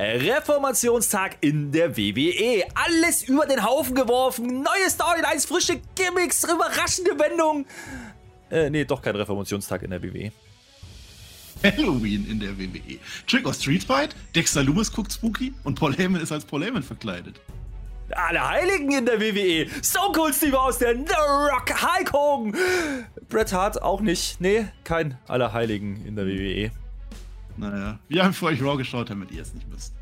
Reformationstag in der WWE. Alles über den Haufen geworfen, neue Storylines, frische Gimmicks, überraschende Wendungen. Äh, nee, doch kein Reformationstag in der WWE. Halloween in der WWE. Trick or Street Fight, Dexter Loomis guckt spooky und Paul Heyman ist als Paul Heyman verkleidet. Alle Heiligen in der WWE. Stone Cold Steve Austin, The Rock, Hulk Hogan. Bret Hart auch nicht. Nee, kein Allerheiligen in der WWE. Naja, wir haben für euch Raw geschaut, damit ihr es nicht müsst.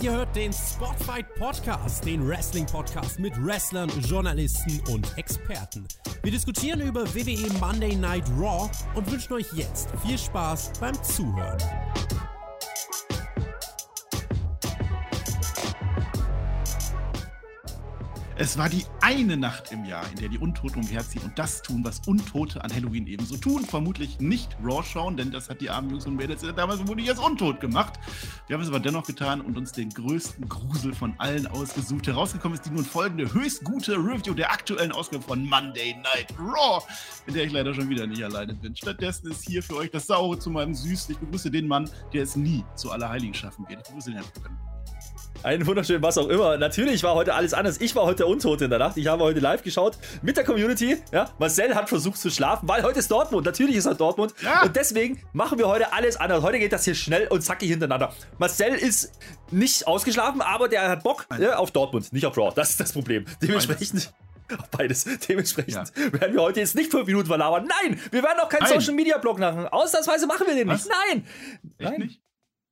Ihr hört den Spotfight Podcast, den Wrestling Podcast mit Wrestlern, Journalisten und Experten. Wir diskutieren über WWE Monday Night Raw und wünschen euch jetzt viel Spaß beim Zuhören. Es war die eine Nacht im Jahr, in der die Untoten umherziehen und das tun, was Untote an Halloween ebenso tun. Vermutlich nicht Raw schauen, denn das hat die armen Jungs und Mädels damals vermutlich als Untot gemacht. Wir haben es aber dennoch getan und uns den größten Grusel von allen ausgesucht. Herausgekommen ist die nun folgende höchst gute Review der aktuellen Ausgabe von Monday Night Raw, in der ich leider schon wieder nicht alleine bin. Stattdessen ist hier für euch das Saure zu meinem Süßen. Ich begrüße den Mann, der es nie zu Allerheiligen schaffen wird. Ich begrüße den Herrn einen wunderschönen was auch immer. Natürlich war heute alles anders. Ich war heute der Untote in der Nacht. Ich habe heute live geschaut mit der Community. Ja, Marcel hat versucht zu schlafen, weil heute ist Dortmund. Natürlich ist er Dortmund. Ja. Und deswegen machen wir heute alles anders. Heute geht das hier schnell und zackig hintereinander. Marcel ist nicht ausgeschlafen, aber der hat Bock ja, auf Dortmund, nicht auf Raw. Das ist das Problem. Dementsprechend. Beides. Dementsprechend ja. werden wir heute jetzt nicht fünf Minuten verlabern. Nein, wir werden auch keinen Social Media Blog machen. Ausnahmsweise machen wir den nicht. Nein. Echt Nein. Nicht?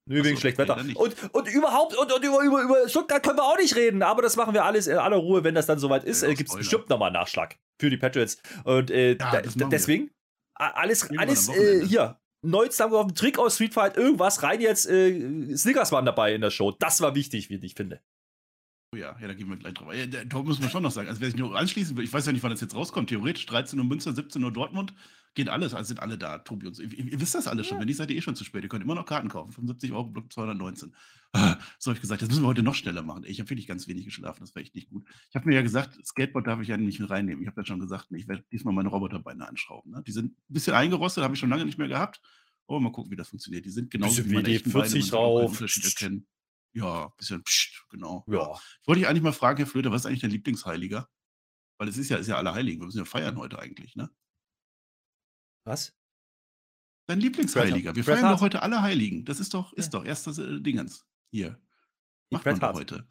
Nö, wegen schlecht Wetter. Und, und überhaupt, und, und über, über, über Stuttgart können wir auch nicht reden, aber das machen wir alles in aller Ruhe, wenn das dann soweit ist. Ja, äh, Gibt es bestimmt nochmal einen Nachschlag für die Patriots. Und äh, ja, da, deswegen, wir. alles, alles äh, hier, neu zusammengeworfen, Trick aus Street Fight, irgendwas rein jetzt. Äh, Snickers waren dabei in der Show. Das war wichtig, wie ich finde. Oh ja, ja, da gehen wir gleich drauf. Ja, da muss man schon noch sagen. Also, wer sich nur anschließen will, ich weiß ja nicht, wann das jetzt rauskommt. Theoretisch 13 Uhr Münster, 17 Uhr Dortmund. Geht alles, also sind alle da, Tobi und so. Ihr, ihr wisst das alles schon. Wenn nicht, seid ihr eh schon zu spät. Ihr könnt immer noch Karten kaufen. 75 Euro, Block 219. Ah, so habe ich gesagt, das müssen wir heute noch schneller machen. Ich habe wirklich ganz wenig geschlafen, das war echt nicht gut. Ich habe mir ja gesagt, Skateboard darf ich ja nicht mit reinnehmen. Ich habe ja schon gesagt, ich werde diesmal meine Roboterbeine anschrauben. Ne? Die sind ein bisschen eingerostet, habe ich schon lange nicht mehr gehabt. Aber mal gucken, wie das funktioniert. Die sind genauso wie meine echten 40 Beine, drauf. Unterschied erkennen. Ja, ein bisschen pst, genau. Ja. Ich wollte dich eigentlich mal fragen, Herr Flöter, was ist eigentlich dein Lieblingsheiliger? Weil es ist ja, ist ja Allerheiligen. Wir müssen ja feiern heute eigentlich, ne? Was? Dein Lieblingsheiliger. Wir feiern doch heute alle Heiligen. Das ist doch, ist ja. doch erst das äh, Dingens. Hier. Macht man doch heute.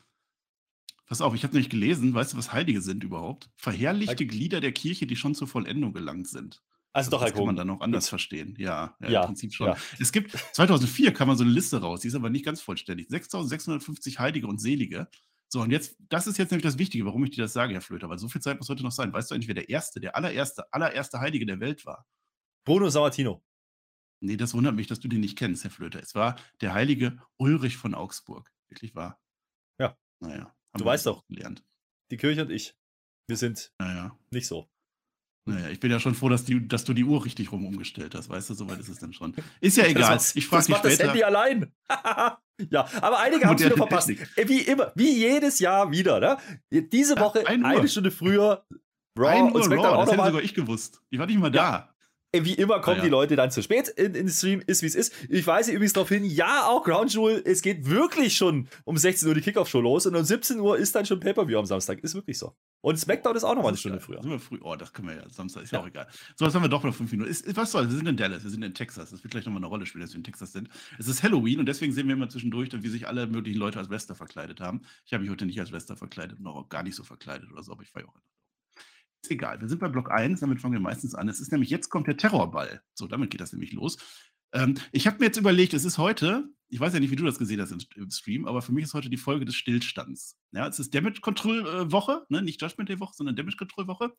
Pass auf, ich habe nämlich gelesen, weißt du, was Heilige sind überhaupt? Verherrlichte Glieder der Kirche, die schon zur Vollendung gelangt sind. Also, also doch, das kann man dann noch anders verstehen. Ja, ja, ja, im Prinzip schon. Ja. Es gibt, 2004 kam man so eine Liste raus, die ist aber nicht ganz vollständig. 6650 Heilige und Selige. So, und jetzt, das ist jetzt nämlich das Wichtige, warum ich dir das sage, Herr Flöter, weil so viel Zeit muss heute noch sein. Weißt du eigentlich, wer der erste, der allererste, allererste Heilige der Welt war? Bruno Sabatino. Nee, das wundert mich, dass du den nicht kennst, Herr Flöter. Es war der heilige Ulrich von Augsburg. Wirklich wahr. Ja. Naja. Du weißt doch, gelernt. die Kirche und ich, wir sind naja. nicht so. Naja, ich bin ja schon froh, dass, die, dass du die Uhr richtig rum umgestellt hast. Weißt du, soweit ist es dann schon. Ist ja egal. Das, ich frage dich später. das Handy allein. ja, aber einige haben es wieder verpasst. Wie immer, wie jedes Jahr wieder. Ne? Diese Woche ja, eine Stunde früher. Raw ein Uhr und Raw, das hätte sogar ich gewusst. Ich war nicht mal da. Wie immer kommen ja, die Leute dann zu spät in, in den Stream, ist wie es ist. Ich weise übrigens darauf hin, ja, auch Ground Jewel, es geht wirklich schon um 16 Uhr die Kickoff-Show los und um 17 Uhr ist dann schon Pay-Per-View am Samstag. Ist wirklich so. Und SmackDown ist auch nochmal eine Stunde früher. Sind wir früh? Oh, das können wir ja. Samstag ist ja, auch egal. So, jetzt haben wir doch noch fünf Minuten. Ist, was soll, wir sind in Dallas, wir sind in Texas. Das wird gleich nochmal eine Rolle spielen, dass wir in Texas sind. Es ist Halloween und deswegen sehen wir immer zwischendurch, wie sich alle möglichen Leute als Wester verkleidet haben. Ich habe mich heute nicht als Wester verkleidet, noch auch gar nicht so verkleidet oder so, aber ich war ja auch ist egal. Wir sind bei Block 1, damit fangen wir meistens an. Es ist nämlich, jetzt kommt der Terrorball. So, damit geht das nämlich los. Ähm, ich habe mir jetzt überlegt, es ist heute, ich weiß ja nicht, wie du das gesehen hast im, im Stream, aber für mich ist heute die Folge des Stillstands. Ja, es ist Damage Control äh, Woche, ne? nicht Judgment Day Woche, sondern Damage Control Woche.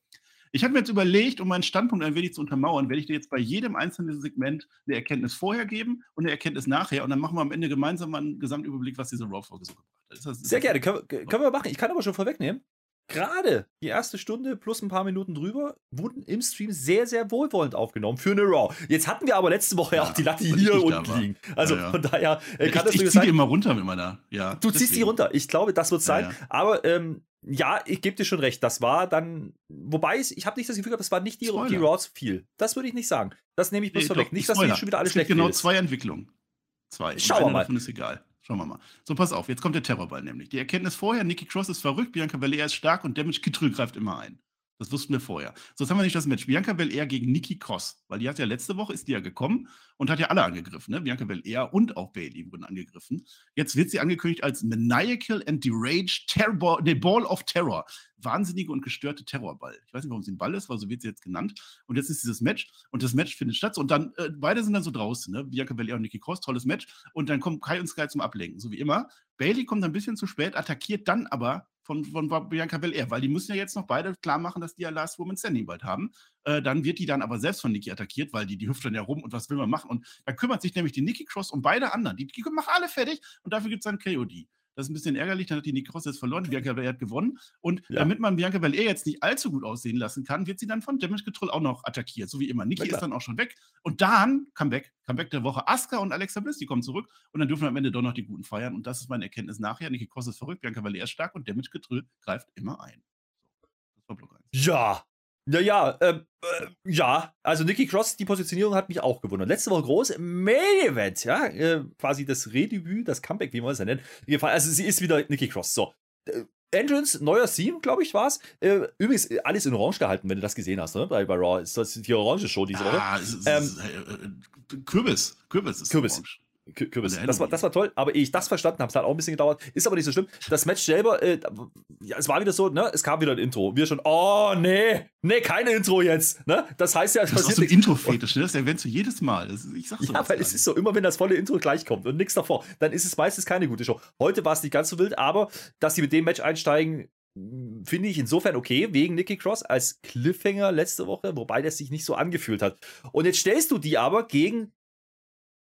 Ich habe mir jetzt überlegt, um meinen Standpunkt ein wenig zu untermauern, werde ich dir jetzt bei jedem einzelnen Segment eine Erkenntnis vorher geben und eine Erkenntnis nachher und dann machen wir am Ende gemeinsam mal einen Gesamtüberblick, was diese Raw-Folge so gebracht hat. Sehr gerne, können, können wir machen. Ich kann aber schon vorwegnehmen. Gerade die erste Stunde plus ein paar Minuten drüber wurden im Stream sehr, sehr wohlwollend aufgenommen für eine Raw. Jetzt hatten wir aber letzte Woche ja, auch die Latte hier unten liegen. Also ja, ja. von daher äh, kann ich, das ich zieh die immer runter mit meiner. Ja, du ziehst die runter. Ich glaube, das wird sein. Aber ähm, ja, ich gebe dir schon recht. Das war dann, wobei ich, ich habe nicht das Gefühl gehabt, das war nicht die, die Raw zu viel. Das würde ich nicht sagen. Das nehme ich bloß nee, vorweg. Nicht, dass wir schon wieder alles schlecht genau zwei Entwicklungen. Zwei. Schauen wir mal. Davon ist egal. Schauen wir mal. So, pass auf, jetzt kommt der Terrorball nämlich. Die Erkenntnis vorher, Nikki Cross ist verrückt, Bianca Belair ist stark und Damage Control greift immer ein. Das wussten wir vorher. So, jetzt haben wir nicht das Match. Bianca Belair gegen Nikki Cross. Weil die hat ja letzte Woche, ist die ja gekommen und hat ja alle angegriffen. Ne? Bianca Belair und auch Bailey wurden angegriffen. Jetzt wird sie angekündigt als Maniacal and Deranged Terror, the Ball of Terror. Wahnsinnige und gestörte Terrorball. Ich weiß nicht, warum sie ein Ball ist, aber so wird sie jetzt genannt. Und jetzt ist dieses Match und das Match findet statt. Und dann, äh, beide sind dann so draußen, ne? Bianca Belair und Nikki Cross, tolles Match. Und dann kommen Kai und Sky zum Ablenken, so wie immer. Bailey kommt ein bisschen zu spät, attackiert dann aber von, von Bianca Belair, weil die müssen ja jetzt noch beide klar machen, dass die ja Last Woman Standing bald haben. Äh, dann wird die dann aber selbst von Nikki attackiert, weil die, die hüpft dann ja rum und was will man machen? Und da kümmert sich nämlich die Nikki Cross um beide anderen. Die, die machen alle fertig und dafür gibt es dann KOD. Das ist ein bisschen ärgerlich, dann hat die Nick Cross jetzt verloren, Bianca Belair hat gewonnen. Und ja. damit man Bianca Belair jetzt nicht allzu gut aussehen lassen kann, wird sie dann von Damage Control auch noch attackiert, so wie immer. Nikki ist dann auch schon weg. Und dann, Comeback, Comeback der Woche, Asuka und Alexa Bliss, die kommen zurück und dann dürfen wir am Ende doch noch die Guten feiern. Und das ist meine Erkenntnis nachher. Nikki Cross ist verrückt, Bianca Belair ist stark und Damage Control greift immer ein. das war Block 1. Ja, naja, äh, äh, ja, also Nikki Cross, die Positionierung hat mich auch gewundert. Letzte Woche groß Main Event, ja, äh, quasi das Redebüt, das Comeback, wie man es ja nennt. Also sie ist wieder Nikki Cross. So. Äh, Entrance, neuer Theme, glaube ich, war es. Äh, übrigens, alles in Orange gehalten, wenn du das gesehen hast, ne? Bei, bei Raw. Ist das die Orange Show diese Woche? Ah, ähm, äh, Kürbis. Kürbis ist Kürbis. Orange. Kürbis. Das war, das war toll, aber ehe ich das verstanden habe, es hat auch ein bisschen gedauert. Ist aber nicht so schlimm. Das Match selber, äh, ja, es war wieder so, ne? Es kam wieder ein Intro. Wir schon, oh, nee, nee, keine Intro jetzt. Ne? Das heißt ja, das ist auch so ein Intro-Fetisch, ne? Das erwähnst du jedes Mal. Das, ich sag so Ja, weil es ist so, immer wenn das volle Intro gleich kommt und nichts davor, dann ist es meistens keine gute Show. Heute war es nicht ganz so wild, aber dass sie mit dem Match einsteigen, finde ich insofern okay, wegen Nikki Cross als Cliffhanger letzte Woche, wobei das sich nicht so angefühlt hat. Und jetzt stellst du die aber gegen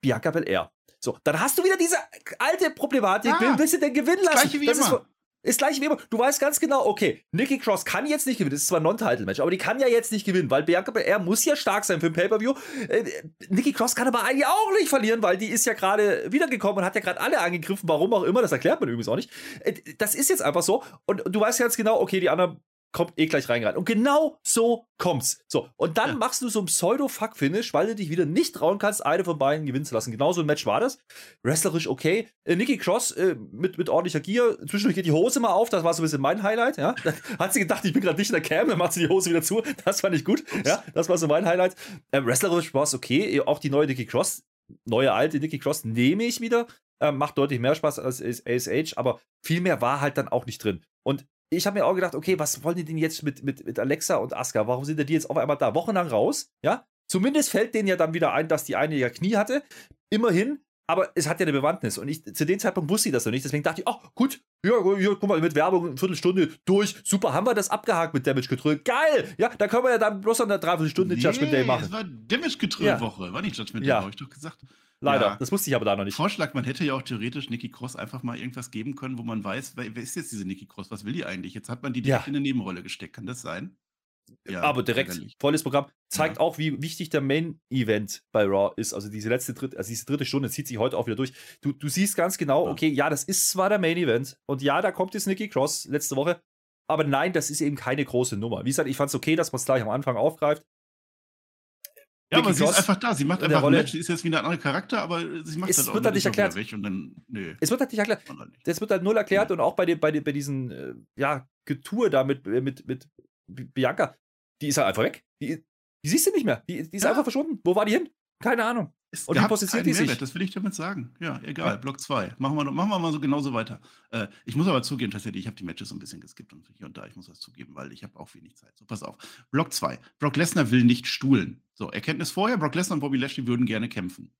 Bianca Belair. So, dann hast du wieder diese alte Problematik. Ah, Wen willst du denn gewinnen lassen? Gleiche wie das immer. Ist, ist gleich wie immer. Du weißt ganz genau, okay, Nikki Cross kann jetzt nicht gewinnen. Das ist zwar ein Non-Title-Match, aber die kann ja jetzt nicht gewinnen, weil Bianca Belair muss ja stark sein für ein Pay-Per-View. Äh, Nikki Cross kann aber eigentlich auch nicht verlieren, weil die ist ja gerade wiedergekommen und hat ja gerade alle angegriffen, warum auch immer. Das erklärt man übrigens auch nicht. Äh, das ist jetzt einfach so. Und du weißt ganz genau, okay, die anderen kommt eh gleich reingerannt. Und genau so kommt's. So, und dann ja. machst du so ein Pseudo-Fuck-Finish, weil du dich wieder nicht trauen kannst, eine von beiden gewinnen zu lassen. Genau so ein Match war das. Wrestlerisch okay. Äh, Nikki Cross äh, mit, mit ordentlicher Gier. Zwischendurch geht die Hose mal auf. Das war so ein bisschen mein Highlight. Ja? Dann hat sie gedacht, ich bin gerade nicht in der Cam. Dann macht sie die Hose wieder zu. Das fand ich gut. Ja, das war so mein Highlight. Ähm, wrestlerisch war es okay. Auch die neue Nikki Cross, neue alte Nikki Cross nehme ich wieder. Ähm, macht deutlich mehr Spaß als ASH, aber viel mehr war halt dann auch nicht drin. Und ich habe mir auch gedacht, okay, was wollen die denn jetzt mit, mit, mit Alexa und Asuka? Warum sind die jetzt auf einmal da? Wochenlang raus, ja? Zumindest fällt denen ja dann wieder ein, dass die eine ja Knie hatte. Immerhin, aber es hat ja eine Bewandtnis. Und ich, zu dem Zeitpunkt wusste ich das noch nicht. Deswegen dachte ich, ach, gut, ja, ja, guck mal, mit Werbung eine Viertelstunde durch. Super, haben wir das abgehakt mit Damage Control. Geil! Ja, da können wir ja dann bloß noch eine Dreiviertelstunde nee, Judgment Day machen. Das war Damage Control Woche, ja. war nicht Judgment Day, ja. habe ich doch gesagt. Leider, ja. das wusste ich aber da noch nicht. Vorschlag, man hätte ja auch theoretisch Nikki Cross einfach mal irgendwas geben können, wo man weiß, wer, wer ist jetzt diese Nikki Cross, was will die eigentlich? Jetzt hat man die direkt ja. in eine Nebenrolle gesteckt, kann das sein? Ja, aber direkt volles Programm. Zeigt ja. auch, wie wichtig der Main-Event bei Raw ist. Also diese letzte dritte, also diese dritte Stunde zieht sich heute auch wieder durch. Du, du siehst ganz genau, okay, ja, das ist zwar der Main-Event und ja, da kommt jetzt Nikki Cross letzte Woche, aber nein, das ist eben keine große Nummer. Wie gesagt, ich fand es okay, dass man es gleich am Anfang aufgreift. Ja, aber sie ist einfach da. Sie macht einfach ein Match. Sie ist jetzt wieder ein anderer Charakter, aber sie macht es das auch wird halt nicht erklärt. Dann, nee. Es wird halt nicht erklärt. Das wird halt null erklärt ja. und auch bei, den, bei, den, bei diesen äh, ja, Getue da mit, äh, mit, mit Bianca, die ist halt einfach weg. Die, die siehst du nicht mehr. Die, die ist ja. einfach verschwunden. Wo war die hin? Keine Ahnung. Es und wie positioniert die sich? Das will ich damit sagen. Ja, egal. Ja. Block 2. Machen wir, machen wir mal so genauso weiter. Äh, ich muss aber zugeben, tatsächlich, ich habe die Matches so ein bisschen geskippt und hier und da. Ich muss das zugeben, weil ich habe auch wenig Zeit. So, pass auf. Block 2. Brock Lesnar will nicht stuhlen. So, Erkenntnis vorher: Brock Lesnar und Bobby Lashley würden gerne kämpfen.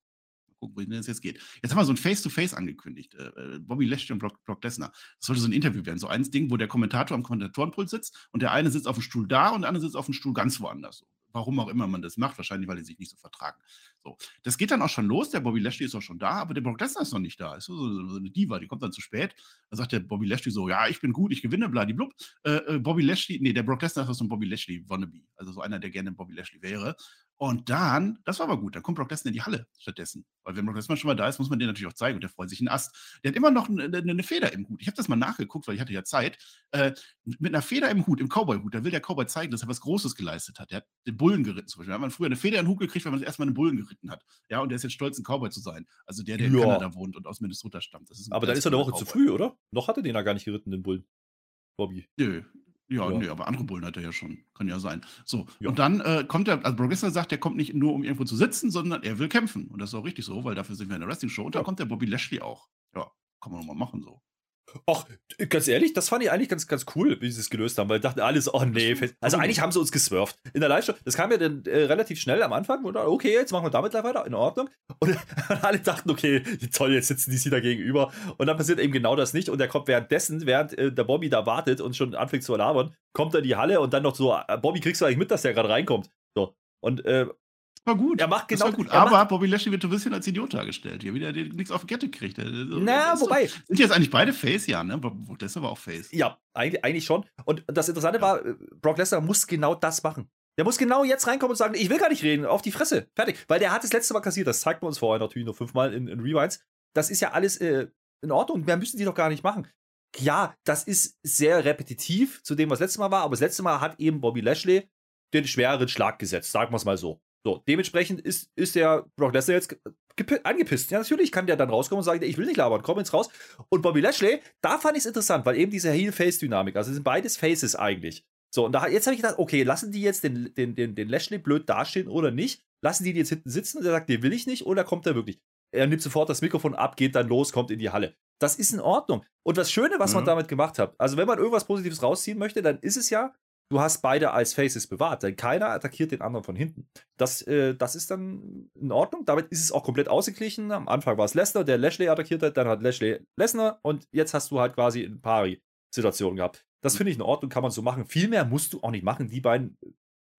Mal gucken, wohin das jetzt geht. Jetzt haben wir so ein Face-to-Face -face angekündigt. Äh, äh, Bobby Lashley und Brock, Brock Lesnar. Das sollte so ein Interview werden. So eins Ding, wo der Kommentator am Kommentatorenpult sitzt und der eine sitzt auf dem Stuhl da und der andere sitzt auf dem Stuhl ganz woanders warum auch immer man das macht, wahrscheinlich, weil die sich nicht so vertragen. So, das geht dann auch schon los. Der Bobby Lashley ist auch schon da, aber der Brock Lesnar ist noch nicht da. Ist so, so, so eine Diva, die kommt dann zu spät. Dann sagt der Bobby Lashley so: Ja, ich bin gut, ich gewinne, bladiblub. Äh, äh, Bobby Lashley, nee, der Brock Lesnar ist so ein Bobby Lashley wannabe. Also so einer, der gerne Bobby Lashley wäre. Und dann, das war aber gut, dann kommt Brock Lesnar in die Halle stattdessen. Weil wenn Brock Lesnar schon mal da ist, muss man den natürlich auch zeigen und der freut sich einen Ast. Der hat immer noch eine, eine Feder im Hut. Ich habe das mal nachgeguckt, weil ich hatte ja Zeit. Äh, mit einer Feder im Hut, im Cowboy-Hut, da will der Cowboy zeigen, dass er was Großes geleistet hat. Der hat den Bullen geritten zum Beispiel. Da hat man früher eine Feder im Hut gekriegt, wenn man erstmal einen Bullen geritten hat. Ja, und der ist jetzt stolz, ein Cowboy zu sein. Also der, der ja. in Kanada wohnt und aus Minnesota stammt. aber dann ist er eine Woche Cowboy. zu früh, oder? Noch hat er den ja gar nicht geritten, den Bullen. Bobby. Nö, ja, ja, nee, aber andere Bullen hat er ja schon. Kann ja sein. So, ja. und dann äh, kommt er, also Brock Lesnar sagt, er kommt nicht nur, um irgendwo zu sitzen, sondern er will kämpfen. Und das ist auch richtig so, weil dafür sind wir in der Wrestling-Show. Und ja. dann kommt der Bobby Lashley auch. Ja, kann man nochmal machen so. Ach, ganz ehrlich, das fand ich eigentlich ganz, ganz cool, wie sie es gelöst haben, weil ich dachte alles, oh nee, also eigentlich haben sie uns geswerft. In der Live-Show, das kam ja dann äh, relativ schnell am Anfang, und okay, jetzt machen wir damit weiter, in Ordnung. Und, alle dachten, okay, toll, jetzt sitzen die sich da gegenüber. Und dann passiert eben genau das nicht. Und der kommt währenddessen, während äh, der Bobby da wartet und schon anfängt zu labern, kommt er in die Halle und dann noch so, äh, Bobby, kriegst du eigentlich mit, dass der gerade reinkommt? So. Und äh, war gut. Er macht genau. Das war gut. Aber Bobby Lashley wird ein bisschen als Idiot dargestellt. Hier wieder nichts auf die Kette kriegt. Na, wobei. So, sind jetzt eigentlich beide Face, ja, ne? Brock Lesnar war auch Face. Ja, eigentlich, eigentlich schon. Und das Interessante ja. war, äh, Brock Lesnar muss genau das machen. Der muss genau jetzt reinkommen und sagen, ich will gar nicht reden, auf die Fresse. Fertig. Weil der hat das letzte Mal kassiert. Das zeigt man uns vorher natürlich nur fünfmal in, in Rewinds. Das ist ja alles äh, in Ordnung. Mehr müssen die doch gar nicht machen. Ja, das ist sehr repetitiv zu dem, was letztes Mal war, aber das letzte Mal hat eben Bobby Lashley den schwereren Schlag gesetzt, sagen wir es mal so. So, dementsprechend ist, ist der Brock Lesnar jetzt angepisst. Ja, natürlich kann der dann rauskommen und sagen, ich will nicht labern, komm jetzt raus. Und Bobby Lashley, da fand ich es interessant, weil eben diese Heel-Face-Dynamik, also sind beides Faces eigentlich. So, und da, jetzt habe ich gedacht, okay, lassen die jetzt den, den, den, den Lashley blöd dastehen oder nicht? Lassen die ihn jetzt hinten sitzen und er sagt, den will ich nicht oder kommt er wirklich? Er nimmt sofort das Mikrofon ab, geht dann los, kommt in die Halle. Das ist in Ordnung. Und das Schöne, was mhm. man damit gemacht hat, also wenn man irgendwas Positives rausziehen möchte, dann ist es ja, du hast beide als Faces bewahrt, denn keiner attackiert den anderen von hinten. Das, äh, das ist dann in Ordnung. Damit ist es auch komplett ausgeglichen. Am Anfang war es Lesnar, der Lashley attackiert hat, dann hat Lashley Lesnar und jetzt hast du halt quasi eine Pari-Situation gehabt. Das finde ich in Ordnung, kann man so machen. Viel mehr musst du auch nicht machen. Die beiden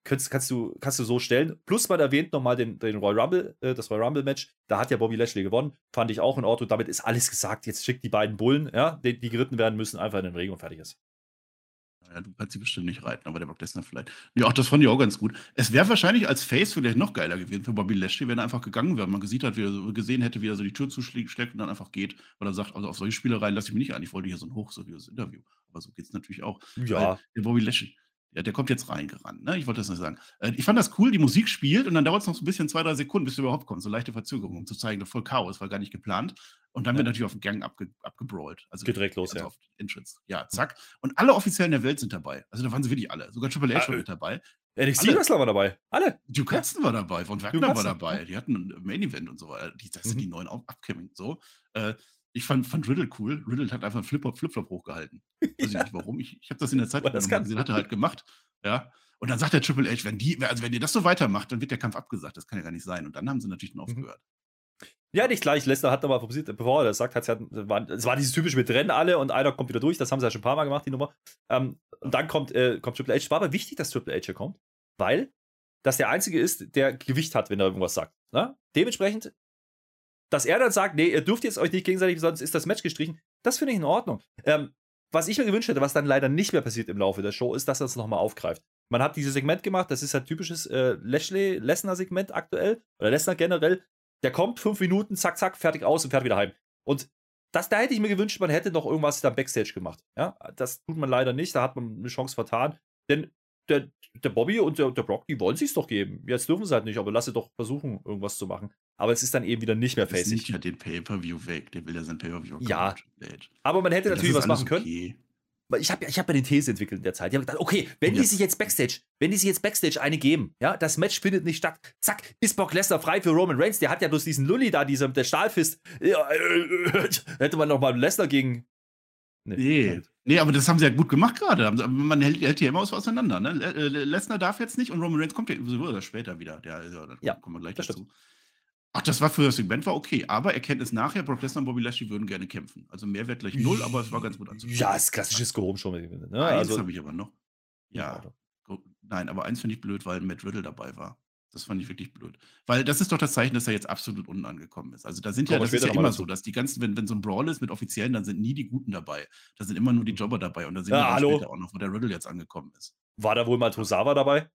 kannst, kannst, du, kannst du so stellen. Plus man erwähnt nochmal den, den Royal Rumble, äh, das Royal Rumble-Match. Da hat ja Bobby Lashley gewonnen. Fand ich auch in Ordnung. Damit ist alles gesagt. Jetzt schickt die beiden Bullen, ja, die, die geritten werden müssen, einfach in den Regen und fertig ist. Ja, du kannst sie bestimmt nicht reiten, aber der Brock Lesnar vielleicht. Ja, auch das fand ich auch ganz gut. Es wäre wahrscheinlich als Face vielleicht noch geiler gewesen für Bobby Lashley, wenn er einfach gegangen wäre. Man gesehen, hat, wie er so, gesehen hätte, wie er so die Tür zuschlägt und dann einfach geht. Weil er sagt, also auf solche Spielereien lasse ich mich nicht ein. Ich wollte hier so ein hochseriöses Interview. Aber so geht es natürlich auch. Ja. Weil der Bobby Lashley, ja, der kommt jetzt reingerannt. Ne? Ich wollte das nicht sagen. Äh, ich fand das cool, die Musik spielt und dann dauert es noch so ein bisschen, zwei, drei Sekunden, bis du überhaupt kommst. So leichte Verzögerung, um zu zeigen, voll Chaos, war gar nicht geplant. Und dann ja. wird natürlich auf den Gang abge, abgebrawlt. Also Geht direkt los, ja. Auf Entrance. Ja, zack. Und alle Offiziellen der Welt sind dabei. Also da waren sie wirklich alle. Sogar Triple H ah, war mit dabei. NXT-Wrestler war dabei. Alle. Duke Hudson war dabei. Von Wagner war dabei. Die hatten ein Main Event und so. Das sind mhm. die neuen Upcoming. So. Äh, ich fand, fand Riddle cool. Riddle hat einfach einen Flip-Flop Flip hochgehalten. Weiß ich nicht warum. Ich, ich habe das in der Zeit gesehen, hat er halt gemacht. Ja. Und dann sagt der Triple H, wenn die, also wenn ihr das so weitermacht, dann wird der Kampf abgesagt. Das kann ja gar nicht sein. Und dann haben sie natürlich dann mhm. aufgehört. Ja, nicht gleich. Lesnar hat aber bevor er das sagt, hat es war, es war dieses typische, wir trennen alle und einer kommt wieder durch. Das haben sie ja schon ein paar Mal gemacht, die Nummer. Ähm, und dann kommt, äh, kommt Triple H. War aber wichtig, dass Triple H hier kommt, weil das der Einzige ist, der Gewicht hat, wenn er irgendwas sagt. Ne? Dementsprechend, dass er dann sagt, nee, ihr dürft jetzt euch nicht gegenseitig, sonst ist das Match gestrichen, das finde ich in Ordnung. Ähm, was ich mir gewünscht hätte, was dann leider nicht mehr passiert im Laufe der Show, ist, dass er es nochmal aufgreift. Man hat dieses Segment gemacht, das ist ein typisches äh, Lashley-Lesnar-Segment aktuell, oder Lesnar generell. Der kommt fünf Minuten, zack, zack, fertig aus und fährt wieder heim. Und das, da hätte ich mir gewünscht, man hätte noch irgendwas dann Backstage gemacht. Ja, das tut man leider nicht, da hat man eine Chance vertan. Denn der, der Bobby und der, der Brock, die wollen sich doch geben. Jetzt dürfen sie halt nicht, aber lass sie doch versuchen, irgendwas zu machen. Aber es ist dann eben wieder nicht mehr facig. nicht ja den Pay-Per-View weg, der will ja sein Pay-Per-View Ja, aber man hätte ja, natürlich was machen können. Okay. Ich habe ich hab ja die These entwickelt in der Zeit. Ich habe gedacht, okay, wenn die sich jetzt Backstage, wenn die sich jetzt Backstage eine geben, ja, das Match findet nicht statt, zack, ist Brock Lesnar frei für Roman Reigns, der hat ja bloß diesen Lully da, dieser, der Stahlfist. Ja, äh, äh, hätte man noch mal Lesnar gegen Nee. nee. nee. aber das haben sie ja gut gemacht gerade. Man hält, hält hier immer was auseinander. Ne? Äh, Lesnar darf jetzt nicht und Roman Reigns kommt ja sowieso später wieder. Der, ja, ja, kommen wir gleich dazu. Stimmt. Ach, das war für das Segment war okay, aber Erkenntnis nachher, Brock Lesnar und Bobby Lashley würden gerne kämpfen. Also Mehrwert gleich null, aber es war ganz gut anzuschauen. Ja, ist klassisches Gehoben schon. Ne? Also, habe ich aber noch. Ja, nein, aber eins finde ich blöd, weil Matt Riddle dabei war. Das fand ich wirklich blöd. Weil das ist doch das Zeichen, dass er jetzt absolut unten angekommen ist. Also da sind ja, das ist ja immer dazu. so, dass die ganzen, wenn, wenn so ein Brawl ist mit Offiziellen, dann sind nie die Guten dabei. Da sind immer nur die Jobber dabei. Und da sehen Ja, wir hallo. später auch noch, wo der Riddle jetzt angekommen ist. War da wohl mal Tosawa dabei?